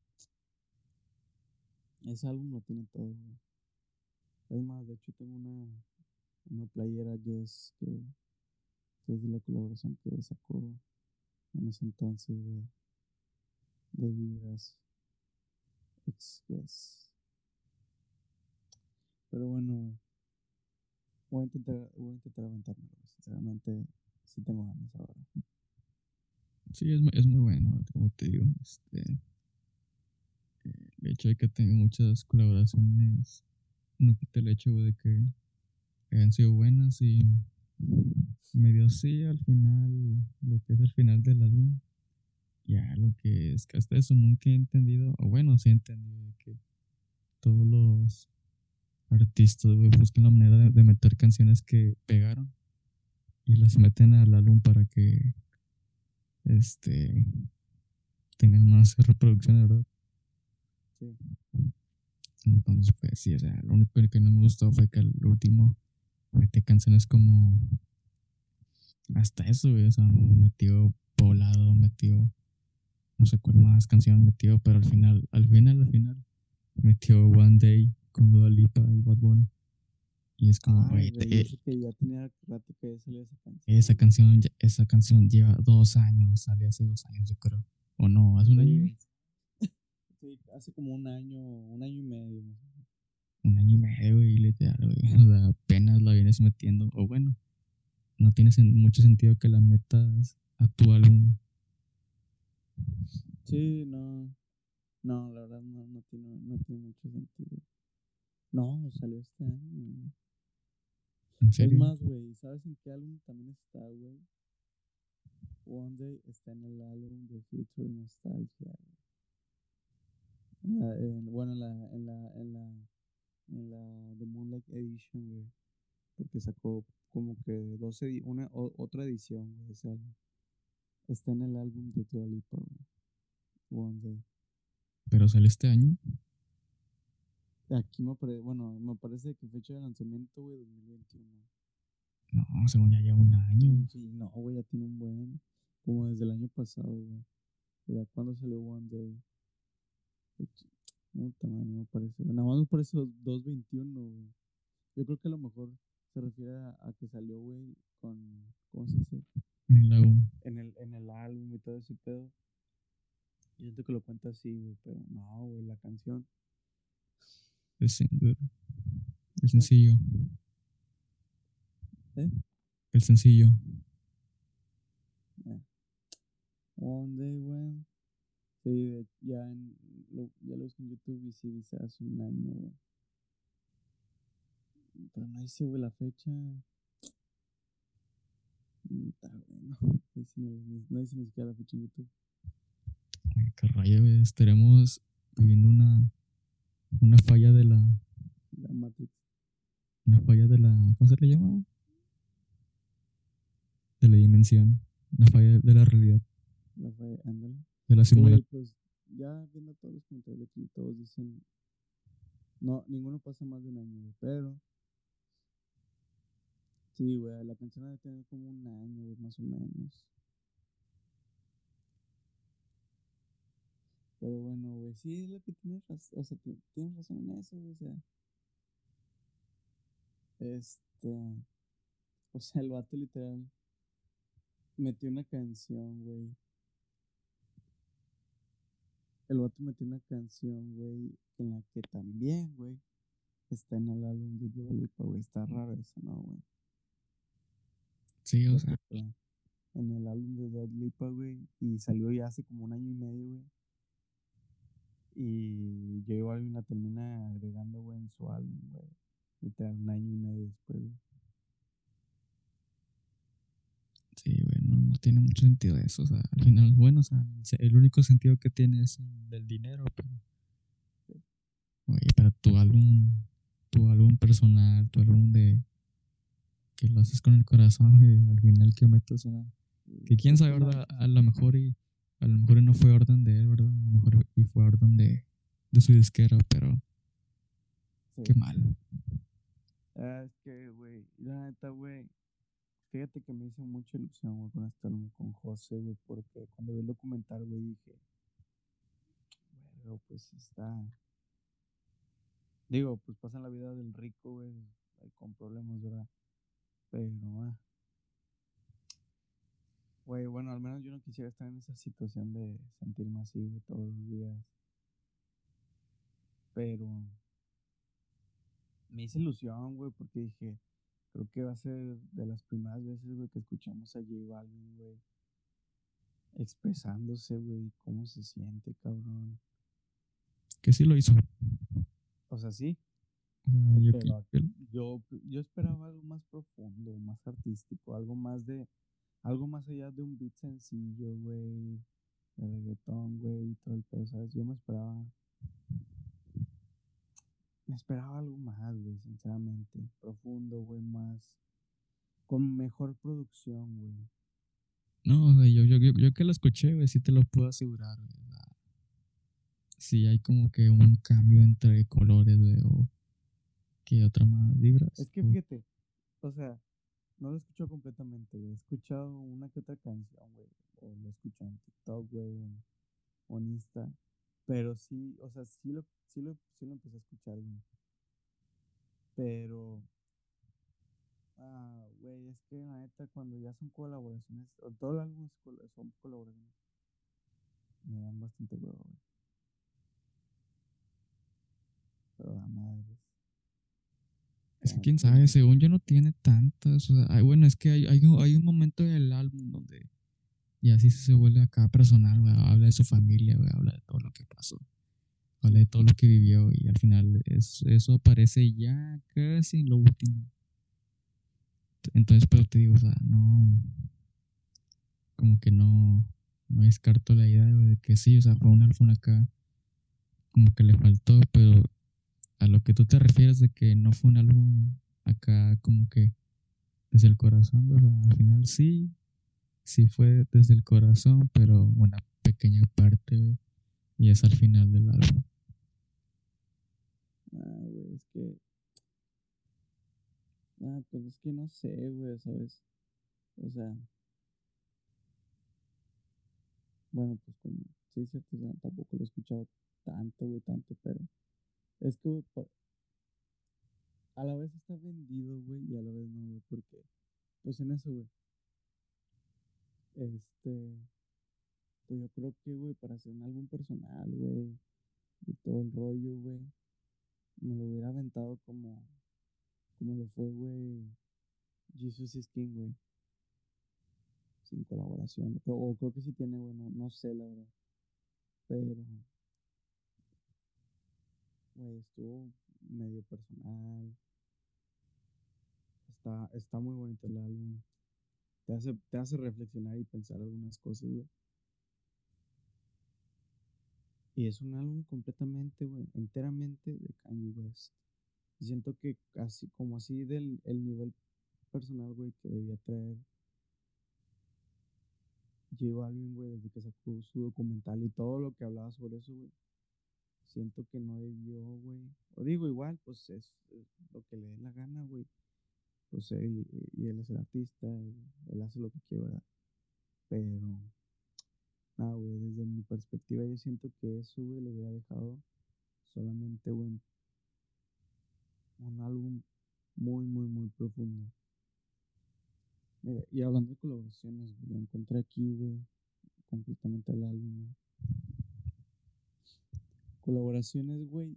Ese álbum lo tiene todo, güey. Es más, de hecho tengo una, una playera Guess que, que es de la colaboración que sacó en ese entonces de, de Vibras X Guess. Pero bueno, güey. Voy a intentar, voy a intentar aventármelo. güey. Sinceramente, sí tengo ganas ahora. Sí, es, es muy bueno, como te digo. Este, el hecho de que tenga muchas colaboraciones no quita el hecho de que hayan sido buenas y medio sí al final, lo que es el final del álbum. Ya, lo que es que hasta eso nunca he entendido, o bueno, sí he entendido que todos los artistas buscan la manera de, de meter canciones que pegaron y las meten al álbum para que este tengan más reproducciones, ¿verdad? Sí. Entonces, pues sí, o sea, lo único que no me gustó fue que el último mete canciones como hasta eso, güey, o sea, metió poblado, metió no sé cuál más canción metió, pero al final, al final, al final, metió One Day con Dua Lipa y Bad Bunny. Y es como, güey, eh, eso que ya tenía rato que ya salió esa canción. esa canción, ya- esa canción lleva dos años, salió hace dos años, yo creo. O no, hace un año. Sí. Sí, hace como un año, un año y medio. un año y medio, güey, literal, güey. O sea, apenas la vienes metiendo. O bueno, no tiene mucho sentido que la metas a tu álbum. Sí, no. No, la verdad no, no, tiene, no tiene mucho sentido. No, salió este año. ¿En Es serio? más, güey, ¿sabes en qué álbum también está, güey? One Day está en el álbum de Future Nostalgia. En- bueno, en la, en la, en la, en la The Moonlight Edition, güey. porque sacó como que 12, una, otra edición, güey, ese álbum. Está en el álbum de Dua Lipa, One Day. ¿Pero sale este año? Aquí me parece, bueno, me parece que fecha de lanzamiento, güey, 2021. No, según ya lleva un año. Sí, no, güey, ya tiene un buen, como desde el año pasado, güey. Mira, ¿cuándo salió One Day? Puta madre, no parece. Nada más me parece 2.21, güey. Yo creo que a lo mejor se refiere a, que salió, güey, con, ¿cómo se dice? En el álbum. En el, en el álbum y todo ese pedo. Yo siento que lo cuenta así, güey, pero no, güey, la canción. Es el sencillo. ¿Eh? El sencillo. One day when. Sí, ya, en, lo, ya lo busqué en YouTube y sí dice hace un año, güey. Pero no dice, güey, la fecha. Mm, está bueno. No dice, no dice ni siquiera la fecha en YouTube. Ay, qué rayo, güey. Estaremos viviendo una, una falla de la. La Matrix. Una falla de la. ¿Cómo se le llama? De la dimensión. Una falla de la realidad. La falla, ándale. De la simulación. pues ya viendo todos los comentarios aquí, todos dicen. No, ninguno pasa más de un año, pero Sí, güey, la canción debe tener como un año, más o menos. Pero bueno, güey, sí es lo que tienes razón, o sea, tienes razón en eso, güey, o sea. Este, o sea, el vato literal metió una canción, güey. El vato metió una canción, güey, en la que también, güey, está en el álbum de Dua güey. Está raro eso, ¿no, güey? Sí, o sea. En el álbum de Dot Lipa, güey. Y salió ya hace como un año y medio, güey. Y yo igual la termina agregando, güey, en su álbum, güey. Literal, un año y medio después, güey. Sí, güey, no, tiene mucho sentido eso. O sea, al final, bueno, o sea, el único sentido que tiene es el del dinero, pero. Oye, pero tu álbum, tu álbum personal, tu álbum de, que lo haces con el corazón y (laughs) al final que metas una que quién sabe verdad a lo mejor y a lo mejor no fue orden de él verdad a lo mejor y fue orden de, de su disquera pero qué mal ah, es que güey la neta güey fíjate que me hizo mucha ilusión con estar con José güey porque cuando vi el documental güey dije bueno pues está digo pues pasa la vida del rico güey con problemas verdad pero, ah. Güey, bueno, al menos yo no quisiera estar en esa situación de sentirme así, güey, todos los días. Pero me hice ilusión, güey, porque dije, creo que va a ser de las primeras veces, güey, que escuchamos a J Balvin, güey, expresándose, güey, cómo se siente, cabrón. Que sí lo hizo. O sea, sí, yo, yo, esperaba algo más profundo, más artístico, algo más de, algo más allá de un beat sencillo, güey, de reggaetón, güey, y todo el pedo, ¿sabes? Yo me esperaba, me esperaba algo más, güey, sinceramente, profundo, güey, más, con mejor producción, güey. No, yo, yo, yo, yo que lo escuché, güey, sí te lo puedo asegurar, güey. Sí, hay como que un cambio entre colores, güey, o ¿Qué otra más vibras? Es que fíjate, o sea, no lo escucho completamente, güey. He escuchado una que otra canción, güey. O lo escucho en TikTok, güey, o en Insta. Pero sí, o sea, sí lo, sí lo, sí lo empecé a escuchar, güey. Pero, ah, güey, es que la neta, cuando ya son colaboraciones, o todo el álbum son colaboraciones, me dan bastante huevo, güey. Pero la madre. Es que quién sabe, según yo no tiene tantas. O sea, bueno, es que hay, hay, un momento del álbum donde y así se vuelve acá personal, güey. Habla de su familia, güey. Habla de todo lo que pasó. Habla de todo lo que vivió y al final eso aparece ya casi en lo último. Entonces, pero te digo, o sea, no. Como que no. No descarto la idea de que sí, o sea, fue un álbum acá. Como que le faltó, pero a lo que tú te refieres de que no fue un álbum acá como que desde el corazón. O sea, al final sí, sí fue desde el corazón, pero una pequeña parte. Y es al final del álbum. Ah, güey, es que. Ah, pues es que no sé, güey, ¿sabes? O sea. Bueno, pues como. Sí, cierto, sea, tampoco lo he escuchado tanto, güey, tanto, pero. Es que, güey, por- a la vez está vendido, güey, y a la vez no, güey, porque. Pues en eso, güey. Este. Pues yo creo que, güey, para hacer un álbum personal, güey, y todo el rollo, güey, me lo hubiera aventado como. Como lo fue, güey. Jesus is King, güey. Sin colaboración. O, o creo que sí tiene, güey, no, no sé, la verdad. Pero. Güey, estuvo medio personal. Está, está muy bonito el álbum. Te hace, te hace reflexionar y pensar algunas cosas, güey. Y es un álbum completamente, güey, enteramente de Kanye West. Y siento que así, como así del el nivel personal, güey, que debía traer J Balvin, güey, desde que sacó su documental y todo lo que hablaba sobre eso, güey. Siento que no debió, güey. O digo, igual, pues es, es lo que le dé la gana, güey. Pues él, y él es el artista, él, él hace lo que quiere, ¿verdad? Pero, nada, güey, desde mi perspectiva yo siento que eso, güey, le hubiera dejado solamente, güey, un álbum muy, muy, muy profundo. Mira, y hablando de colaboraciones, güey, encontré aquí, güey, completamente el álbum. Colaboraciones, güey,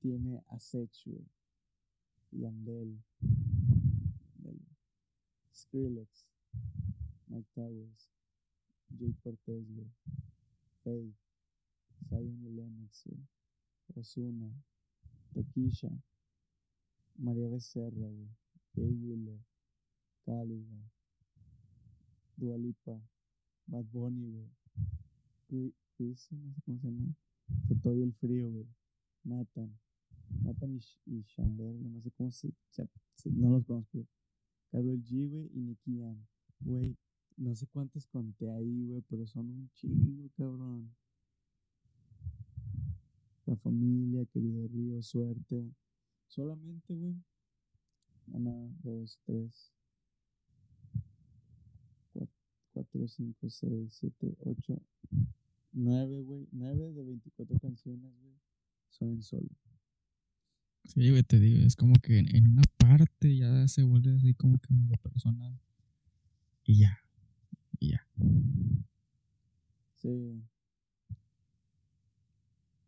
tiene a Sech, güey, Yandel, Yandel, Skrillex, Mike Towers, Jay Cortez, güey, Faith, Zion Lennox, güey, Ozuna, María Becerra, güey, Jay Wheeler, Cali, güey, Dua Lipa, Bad Bunny, güey, Chris, no sé cómo se llama, Totoy el Frío, güey, Nathan, Nathan y, y Chandler, güey, no sé cómo se, se- no los conozco, Karol G, güey, y Nicky Jam, güey, no sé cuántos conté ahí, güey, pero son un chingo, cabrón. La familia, querido Río, suerte. Solamente, güey. Una, dos, tres, cuatro, cuatro, cinco, seis, siete, ocho, nueve, güey. Nueve de 24 canciones, güey, son en solo. Sí, güey, te digo, es como que en, en una parte ya se vuelve así como que medio personal. Y ya, y ya. Sí,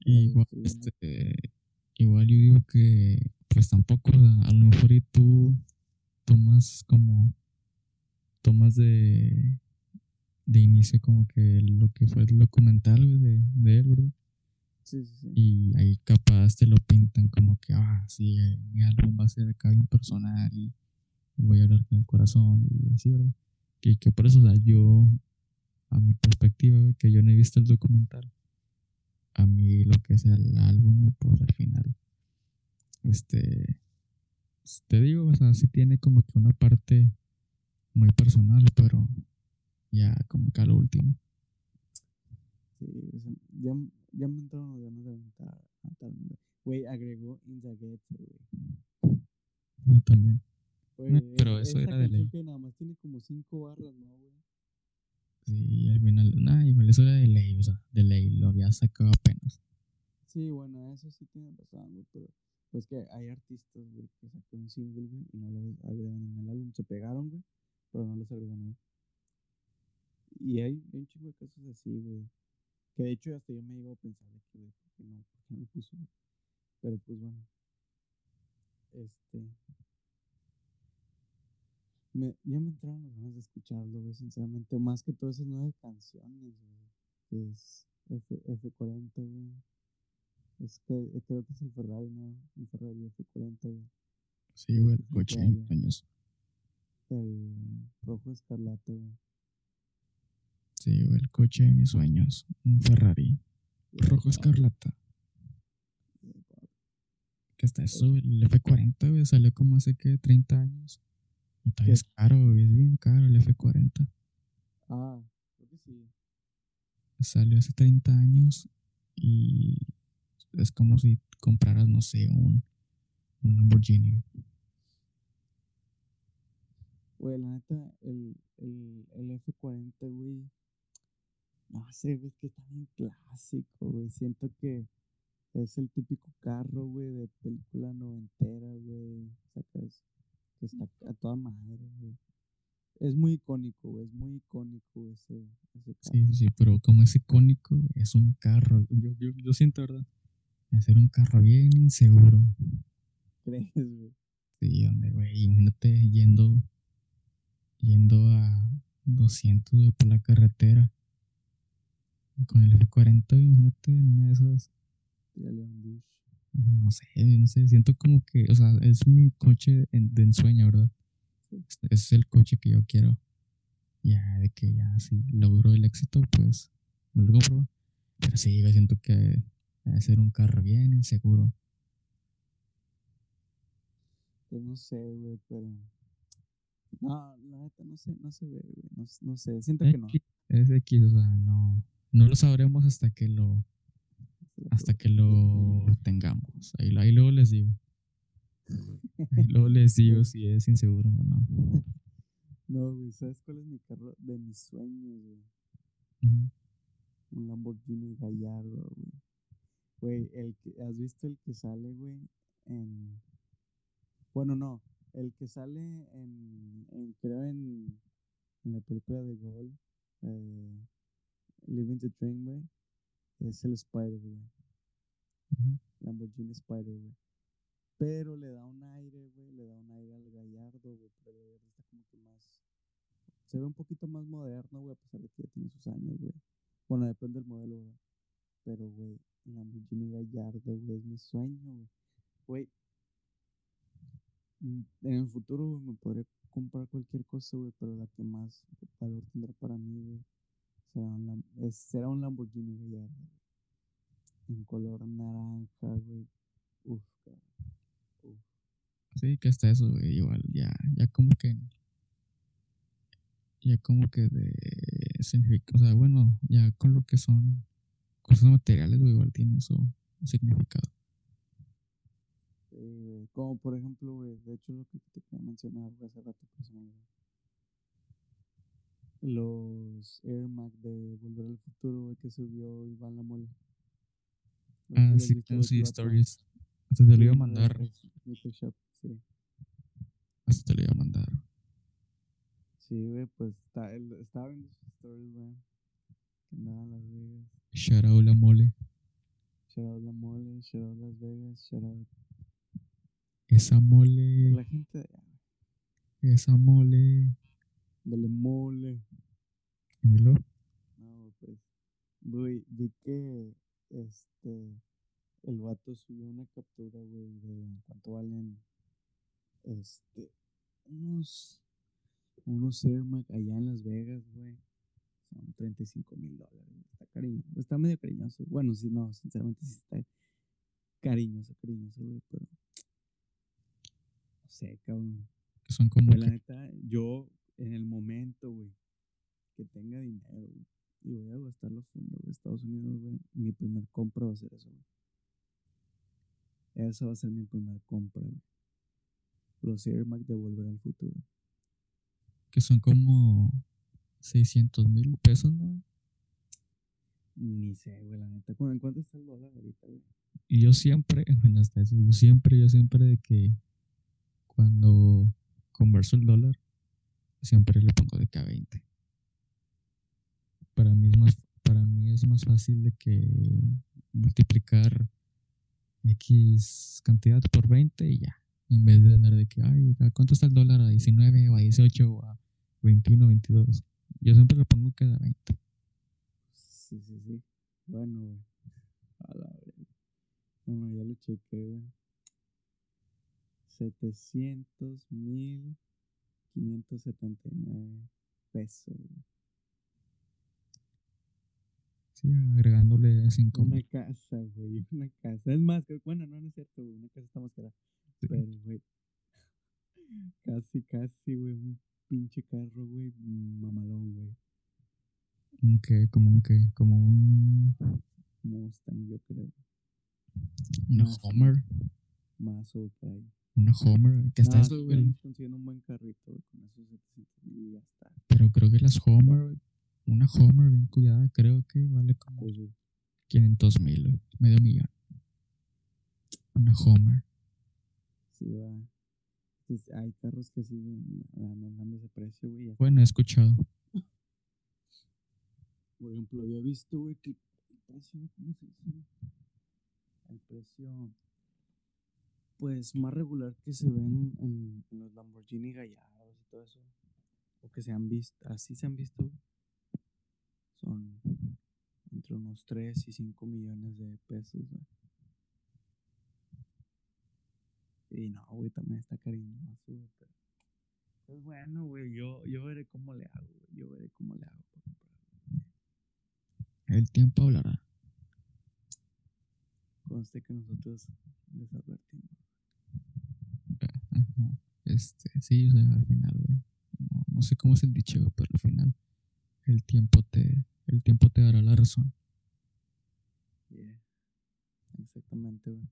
Y igual, este, igual yo digo que, pues tampoco, a lo mejor y tú tomas como, tomas de, de inicio como que lo que fue el documental, güey, de, de él, ¿verdad? Y ahí capaz te lo pintan como que, ah, sí, eh, mi álbum va a ser acá bien personal y voy a hablar con el corazón y así, ¿verdad? Que, que por eso, o sea, yo, a mi perspectiva, que yo no he visto el documental, a mí lo que es el álbum, pues al final, este, pues, te digo, o sea, sí tiene como que una parte muy personal, pero ya como que a lo último. Sí, o sea, ya, ya me entraron las ganas de aventar, aventarme. Güey, agregó In the Ghetto, güey. Ah, también. Güey, Eh, pero es- eso era de ley. que nada más tiene como cinco barras, ¿no, güey? Sí, al final, nah, igual eso era de ley, o sea, de ley, lo había sacado apenas. Sí, bueno, eso sí tiene razón, güey, pero pues que hay artistas, güey, que sacan un single, güey, y no los agregan en el álbum. Se pegaron, güey, pero no los agregan ahí. Y hay, hay un chingo de casos así, güey. Que de hecho hasta yo me llego a pensar de que, güey, ¿por qué no? ¿Por qué no lo puso? Pero pues bueno. Este. Me, ya me entraron las ganas de escucharlo, güey, sinceramente. Más que todas esas nueve canciones, güey. Que es F, F40, güey. Es que eh, creo que es el Ferrari, ¿no? El Ferrari F40, güey. Sí, güey, el coche sueños. El rojo escarlata, güey. Sí, güey, el coche de mis sueños. Un Ferrari. Rojo escarlata. Que hasta eso, el F40, güey, salió como hace que 30 años. Y todavía es caro, güey, es bien caro el F40. Ah, creo que sí. Salió hace 30 años y es como si compraras, no sé, un, un Lamborghini. güey. Güey, la neta, el, el, el F40, güey. No sé, güey, es que está bien clásico, güey. Siento que es el típico carro, güey, de película noventera, güey. Sacas que está a toda madre, güey. Es muy icónico, güey. Es muy icónico ese, ese carro. Sí, sí, pero como es icónico, es un carro. Yo, yo, yo siento, ¿verdad? Hacer un carro bien inseguro. ¿Crees, güey? Sí, donde, güey, imagínate yendo, yendo a 200, güey, por la carretera. Con el F40, güey, imagínate en una de esas, no sé, no sé, siento como que, o sea, es mi coche de ensueño, ¿verdad? Sí. Es- el coche que yo quiero. Ya, de que ya, si logro el éxito, pues me lo compro. Pero sí, güey, siento que debe ser un carro bien inseguro. Pues no sé, güey, pero. No, la neta no sé, no se ve, güey. No, no sé, siento que no. Es X, o sea, no, no lo sabremos hasta que lo, hasta que lo tengamos. Ahí, ahí luego les digo. Ahí luego les digo si es inseguro o no. No, güey, ¿sabes cuál es mi carro de mis sueños, güey? Un Lamborghini Gallardo, güey. Güey, el que, ¿has visto el que sale, güey? En. Bueno, no. El que sale en. en creo en. En la película de Gol. Eh, Living the Dream, güey. Es el Spider, güey. Lamborghini Spider, güey. Pero le da un aire, güey. Le da un aire al Gallardo, güey. Pero el Gallardo está como que más. Se ve un poquito más moderno, güey. A pesar de que ya tiene sus años, güey. Bueno, depende del modelo, güey. Pero, güey, Lamborghini Gallardo, güey, es mi sueño, güey. Güey. mm, En el futuro, güey, me podré comprar cualquier cosa, güey. Pero la que más valor tendrá para mí, güey. Será un, es- será un Lamborghini Gallardo. En color naranja, güey. Uf, cabrón. Uf. Sí, que hasta eso, güey, igual, ya, ya como que, ya como que de significa, o sea, bueno, ya con lo que son cosas materiales, güey, igual tiene su significado. Sí, güey. Como por ejemplo, güey, de hecho lo que te quería mencionar hace rato, olvidó. Los Air Max de Volver al Futuro, güey, que subió Iván La Mole. No Ah, sí, sí, stories. Hasta te lo iba a mandar, Sí, hasta te lo iba a mandar. sí, güey, pues está, el- estaba viendo sus stories, güey. En Las Vegas. Shout out la mole. Shout out La Mole, shout out Las Vegas, shout out Esa mole, la gente esa mole. De La Mole. Míralo. No, pues, güey, vi que este el vato subió una captura, güey, de cuánto valen este unos unos Air Max allá en Las Vegas, güey. Son 35 mil dólares. Está cariñoso. Está medio cariñoso. Bueno, sí, no, sinceramente sí está cariñoso, cariñoso, güey, pero no sé, cabrón. Que son como la neta, yo en el momento, güey, que tenga dinero, güey, y voy a gastar los fondos de Estados Unidos, güey, mi primer compra va a ser eso, güey. Esa va a ser mi primer compra, güey. Los Air Max de Volver al Futuro. que son como 600 mil pesos, ¿no? Ni sé, güey, la neta. ¿cu- ¿En cuánto está el dólar ahorita, güey? Y yo siempre, (laughs) bueno, hasta eso, yo siempre, yo siempre de que cuando converso el dólar, siempre le pongo de que a 20. Para mí es más, para mí es más fácil de que multiplicar X cantidad por 20 y ya. En vez de andar de que, ay, ¿a ¿cuánto está el dólar? ¿A 19 o a 18 o a 21, 22? Yo siempre le pongo que a 20. Sí, sí, sí. Bueno. A la verga. Bueno, ya lo chequé, güey. 700 mil 579 pesos. Sí, agregándole 5 Una casa, güey, una casa. Es más, que- bueno, no, no es cierto, güey, una casa está más cara. Sí. Pero, güey, (laughs) casi, casi, güey, un pinche carro, güey, mamalón, güey. Un que, como un que, como un. Mustang, yo creo. Una Más, Homer. Más o por ahí. Una Homer. Que está Ah, eso, güey. consiguiendo un buen carrito, con esos 700 mil y ya está. Pero creo que las Homer, una Homer bien cuidada, creo que vale como Pues, güey, 500 mil, güey, medio millón. Una Homer. sí, va. Pues, hay carros que siguen andando ese precio, güey. Bueno, he escuchado. Por ejemplo, había visto, güey, que el precio, ¿cómo se dice? El precio, pues, más regular que se ven en, en los Lamborghini Gallardos y todo eso, o que se han visto, así se han visto, son entre unos 3 y 5 millones de pesos, güey. Y no, güey, también está cariñoso, pero... Pues bueno, güey, yo, yo veré cómo le hago, güey, yo veré cómo le hago para comprarlo. El tiempo hablará. Conste que nosotros les advertimos. Este, sí, o sea, al final, güey. No, no sé cómo es el dicho, güey, pero al final el tiempo te, el tiempo te dará la razón. Yeah. Exactamente, güey.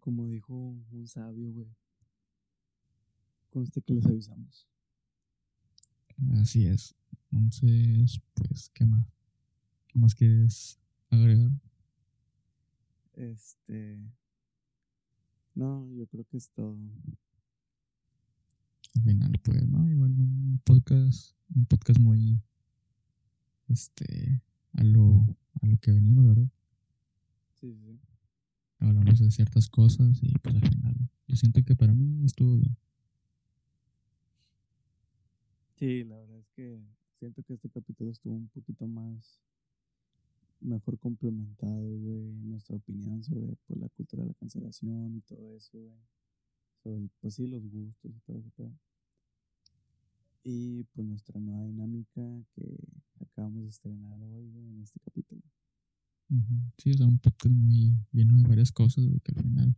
Como dijo un sabio, güey. Conste que les avisamos. Así es. Entonces, pues, ¿qué más? ¿Qué más quieres agregar? Este. No, yo creo que es todo. Al final, pues, ¿no? Igual un podcast, un podcast muy, este, a lo, a lo que venimos, ¿verdad? Sí, sí. Hablamos de ciertas cosas y pues al final, yo siento que para mí estuvo bien. Sí, la verdad es que siento que este capítulo estuvo un poquito más. Mejor complementado, güey. Nuestra opinión sobre pues, la cultura de la cancelación y todo eso, güey. Sobre, pues sí, los gustos y todo eso. Y pues nuestra nueva dinámica que acabamos de estrenar hoy, güey, en este capítulo. Sí, o sea, un podcast muy lleno de varias cosas, güey, que al final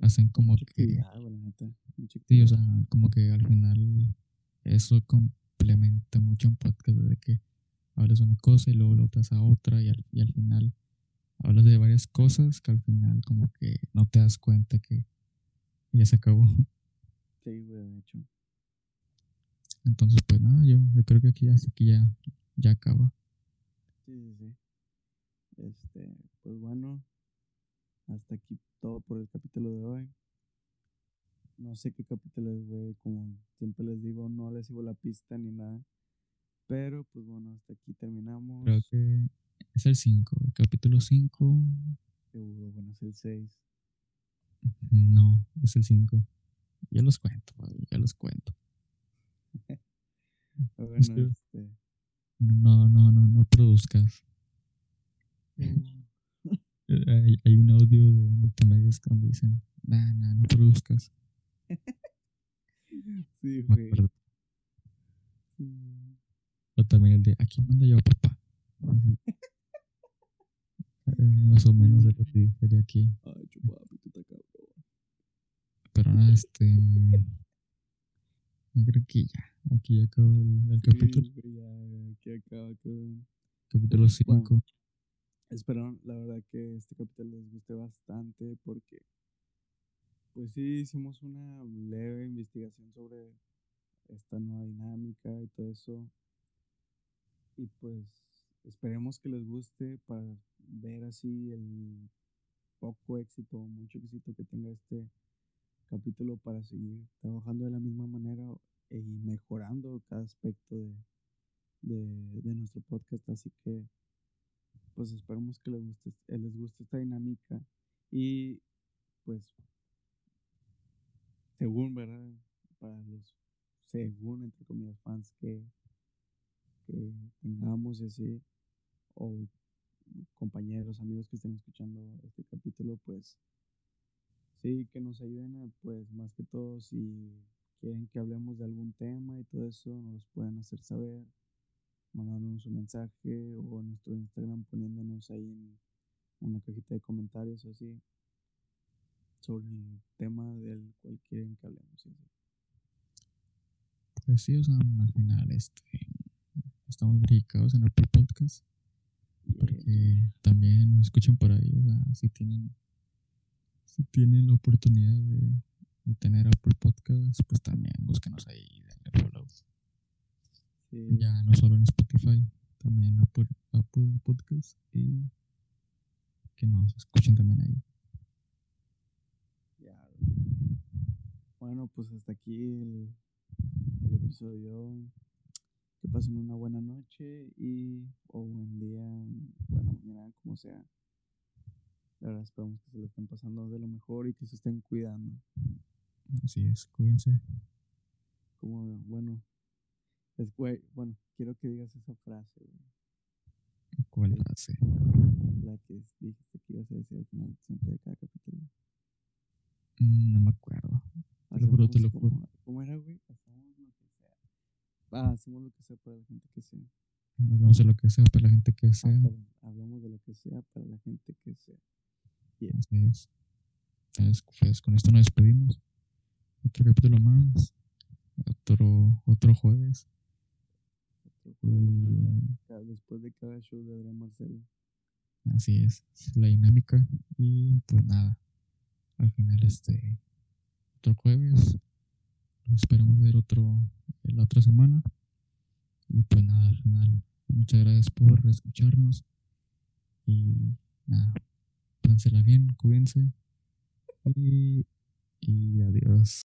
hacen como mucha que, neta. Sí, o sea, como que al final eso complementa mucho un podcast de que hablas de una cosa y luego lo otras a otra y al, y al final hablas de varias cosas que al final como que no te das cuenta que ya se acabó. Sí, güey, de hecho. Entonces, pues nada, yo, yo creo que aquí hasta aquí ya, ya acaba. Sí, sí, sí. Este, pues bueno, hasta aquí todo por el capítulo de hoy. No sé qué capítulo es, güey, como siempre les digo, no les sigo la pista ni nada. Pero pues bueno, hasta aquí terminamos. Creo que es el 5, el capítulo 5. Seguro, bueno, es el 6. No, es el 5. Ya los cuento, ya los cuento. (laughs) Bueno, este. No, no, no, no produzcas. (laughs) Hay, hay un audio de multimedios donde dicen, nah, nah, no produzcas. (laughs) Sí, güey. O también el de, aquí mando yo, papá. Eh, más o menos de lo que sería aquí. Ay, chupapi, tú te. Pero nada, este. mm, Yo creo que ya. Aquí ya acabó el, el capítulo. Sí, ya, aquí acaba. Capítulo Bueno. 5. Espero, la verdad, que este capítulo les guste bastante porque, pues sí, hicimos una leve investigación sobre esta nueva dinámica y todo eso. Y pues esperemos que les guste para ver así el poco éxito mucho éxito que tenga este capítulo para seguir trabajando de la misma manera y mejorando cada aspecto de, de, nuestro podcast. Así que pues esperemos que les guste, eh, les guste esta dinámica y pues según, ¿verdad? Para los, según, entre comillas, fans que, que tengamos así, o compañeros, amigos que estén escuchando este capítulo, pues sí, que nos ayuden, pues más que todo, si quieren que hablemos de algún tema y todo eso, nos pueden hacer saber mandándonos un mensaje o en nuestro Instagram poniéndonos ahí en una cajita de comentarios o así sobre el tema del cual quieren que hablemos. ¿sí? Pues sí, o sea, al final este, estamos verificados en Apple Podcast. Porque también nos escuchan por ahí, o sea, si tienen, si tienen la oportunidad de, de tener Apple Podcast, pues también búsquenos ahí y denle follow. Sí, Ya no solo en Spotify, también Apple, Apple Podcast y que nos escuchen también ahí. ya. Bueno, pues hasta aquí el, el episodio. Que pasen una buena noche y o buen día, buena mañana, como sea. La verdad esperamos que se lo estén pasando de lo mejor y que se estén cuidando. Así es, cuídense. Como, bueno, es, güey, bueno, quiero que digas esa frase, güey. ¿Cuál frase? La que dijiste que ibas a decir al final siempre de cada capítulo. Mm, No me acuerdo. Te lo juro, te lo juro. ¿Cómo era, güey? Hacemos lo que sea. Ah, hacemos lo que sea para la gente que sea. Hablamos de lo que sea para la gente que Ah, sea. perdón, hablamos de lo que sea para la gente que sea. Así es. Entonces, pues con esto nos despedimos. Otro capítulo más. Otro, otro jueves. Otro jueves, Y cada- Después de cada show de Adrián Marcelo. así es. es la dinámica. Y pues nada. Al final, este. Otro jueves. Esperamos ver otro. La otra semana. Y pues nada, al final. Muchas gracias por escucharnos. Y nada. Pásensela bien, cuídense. Y, y adiós.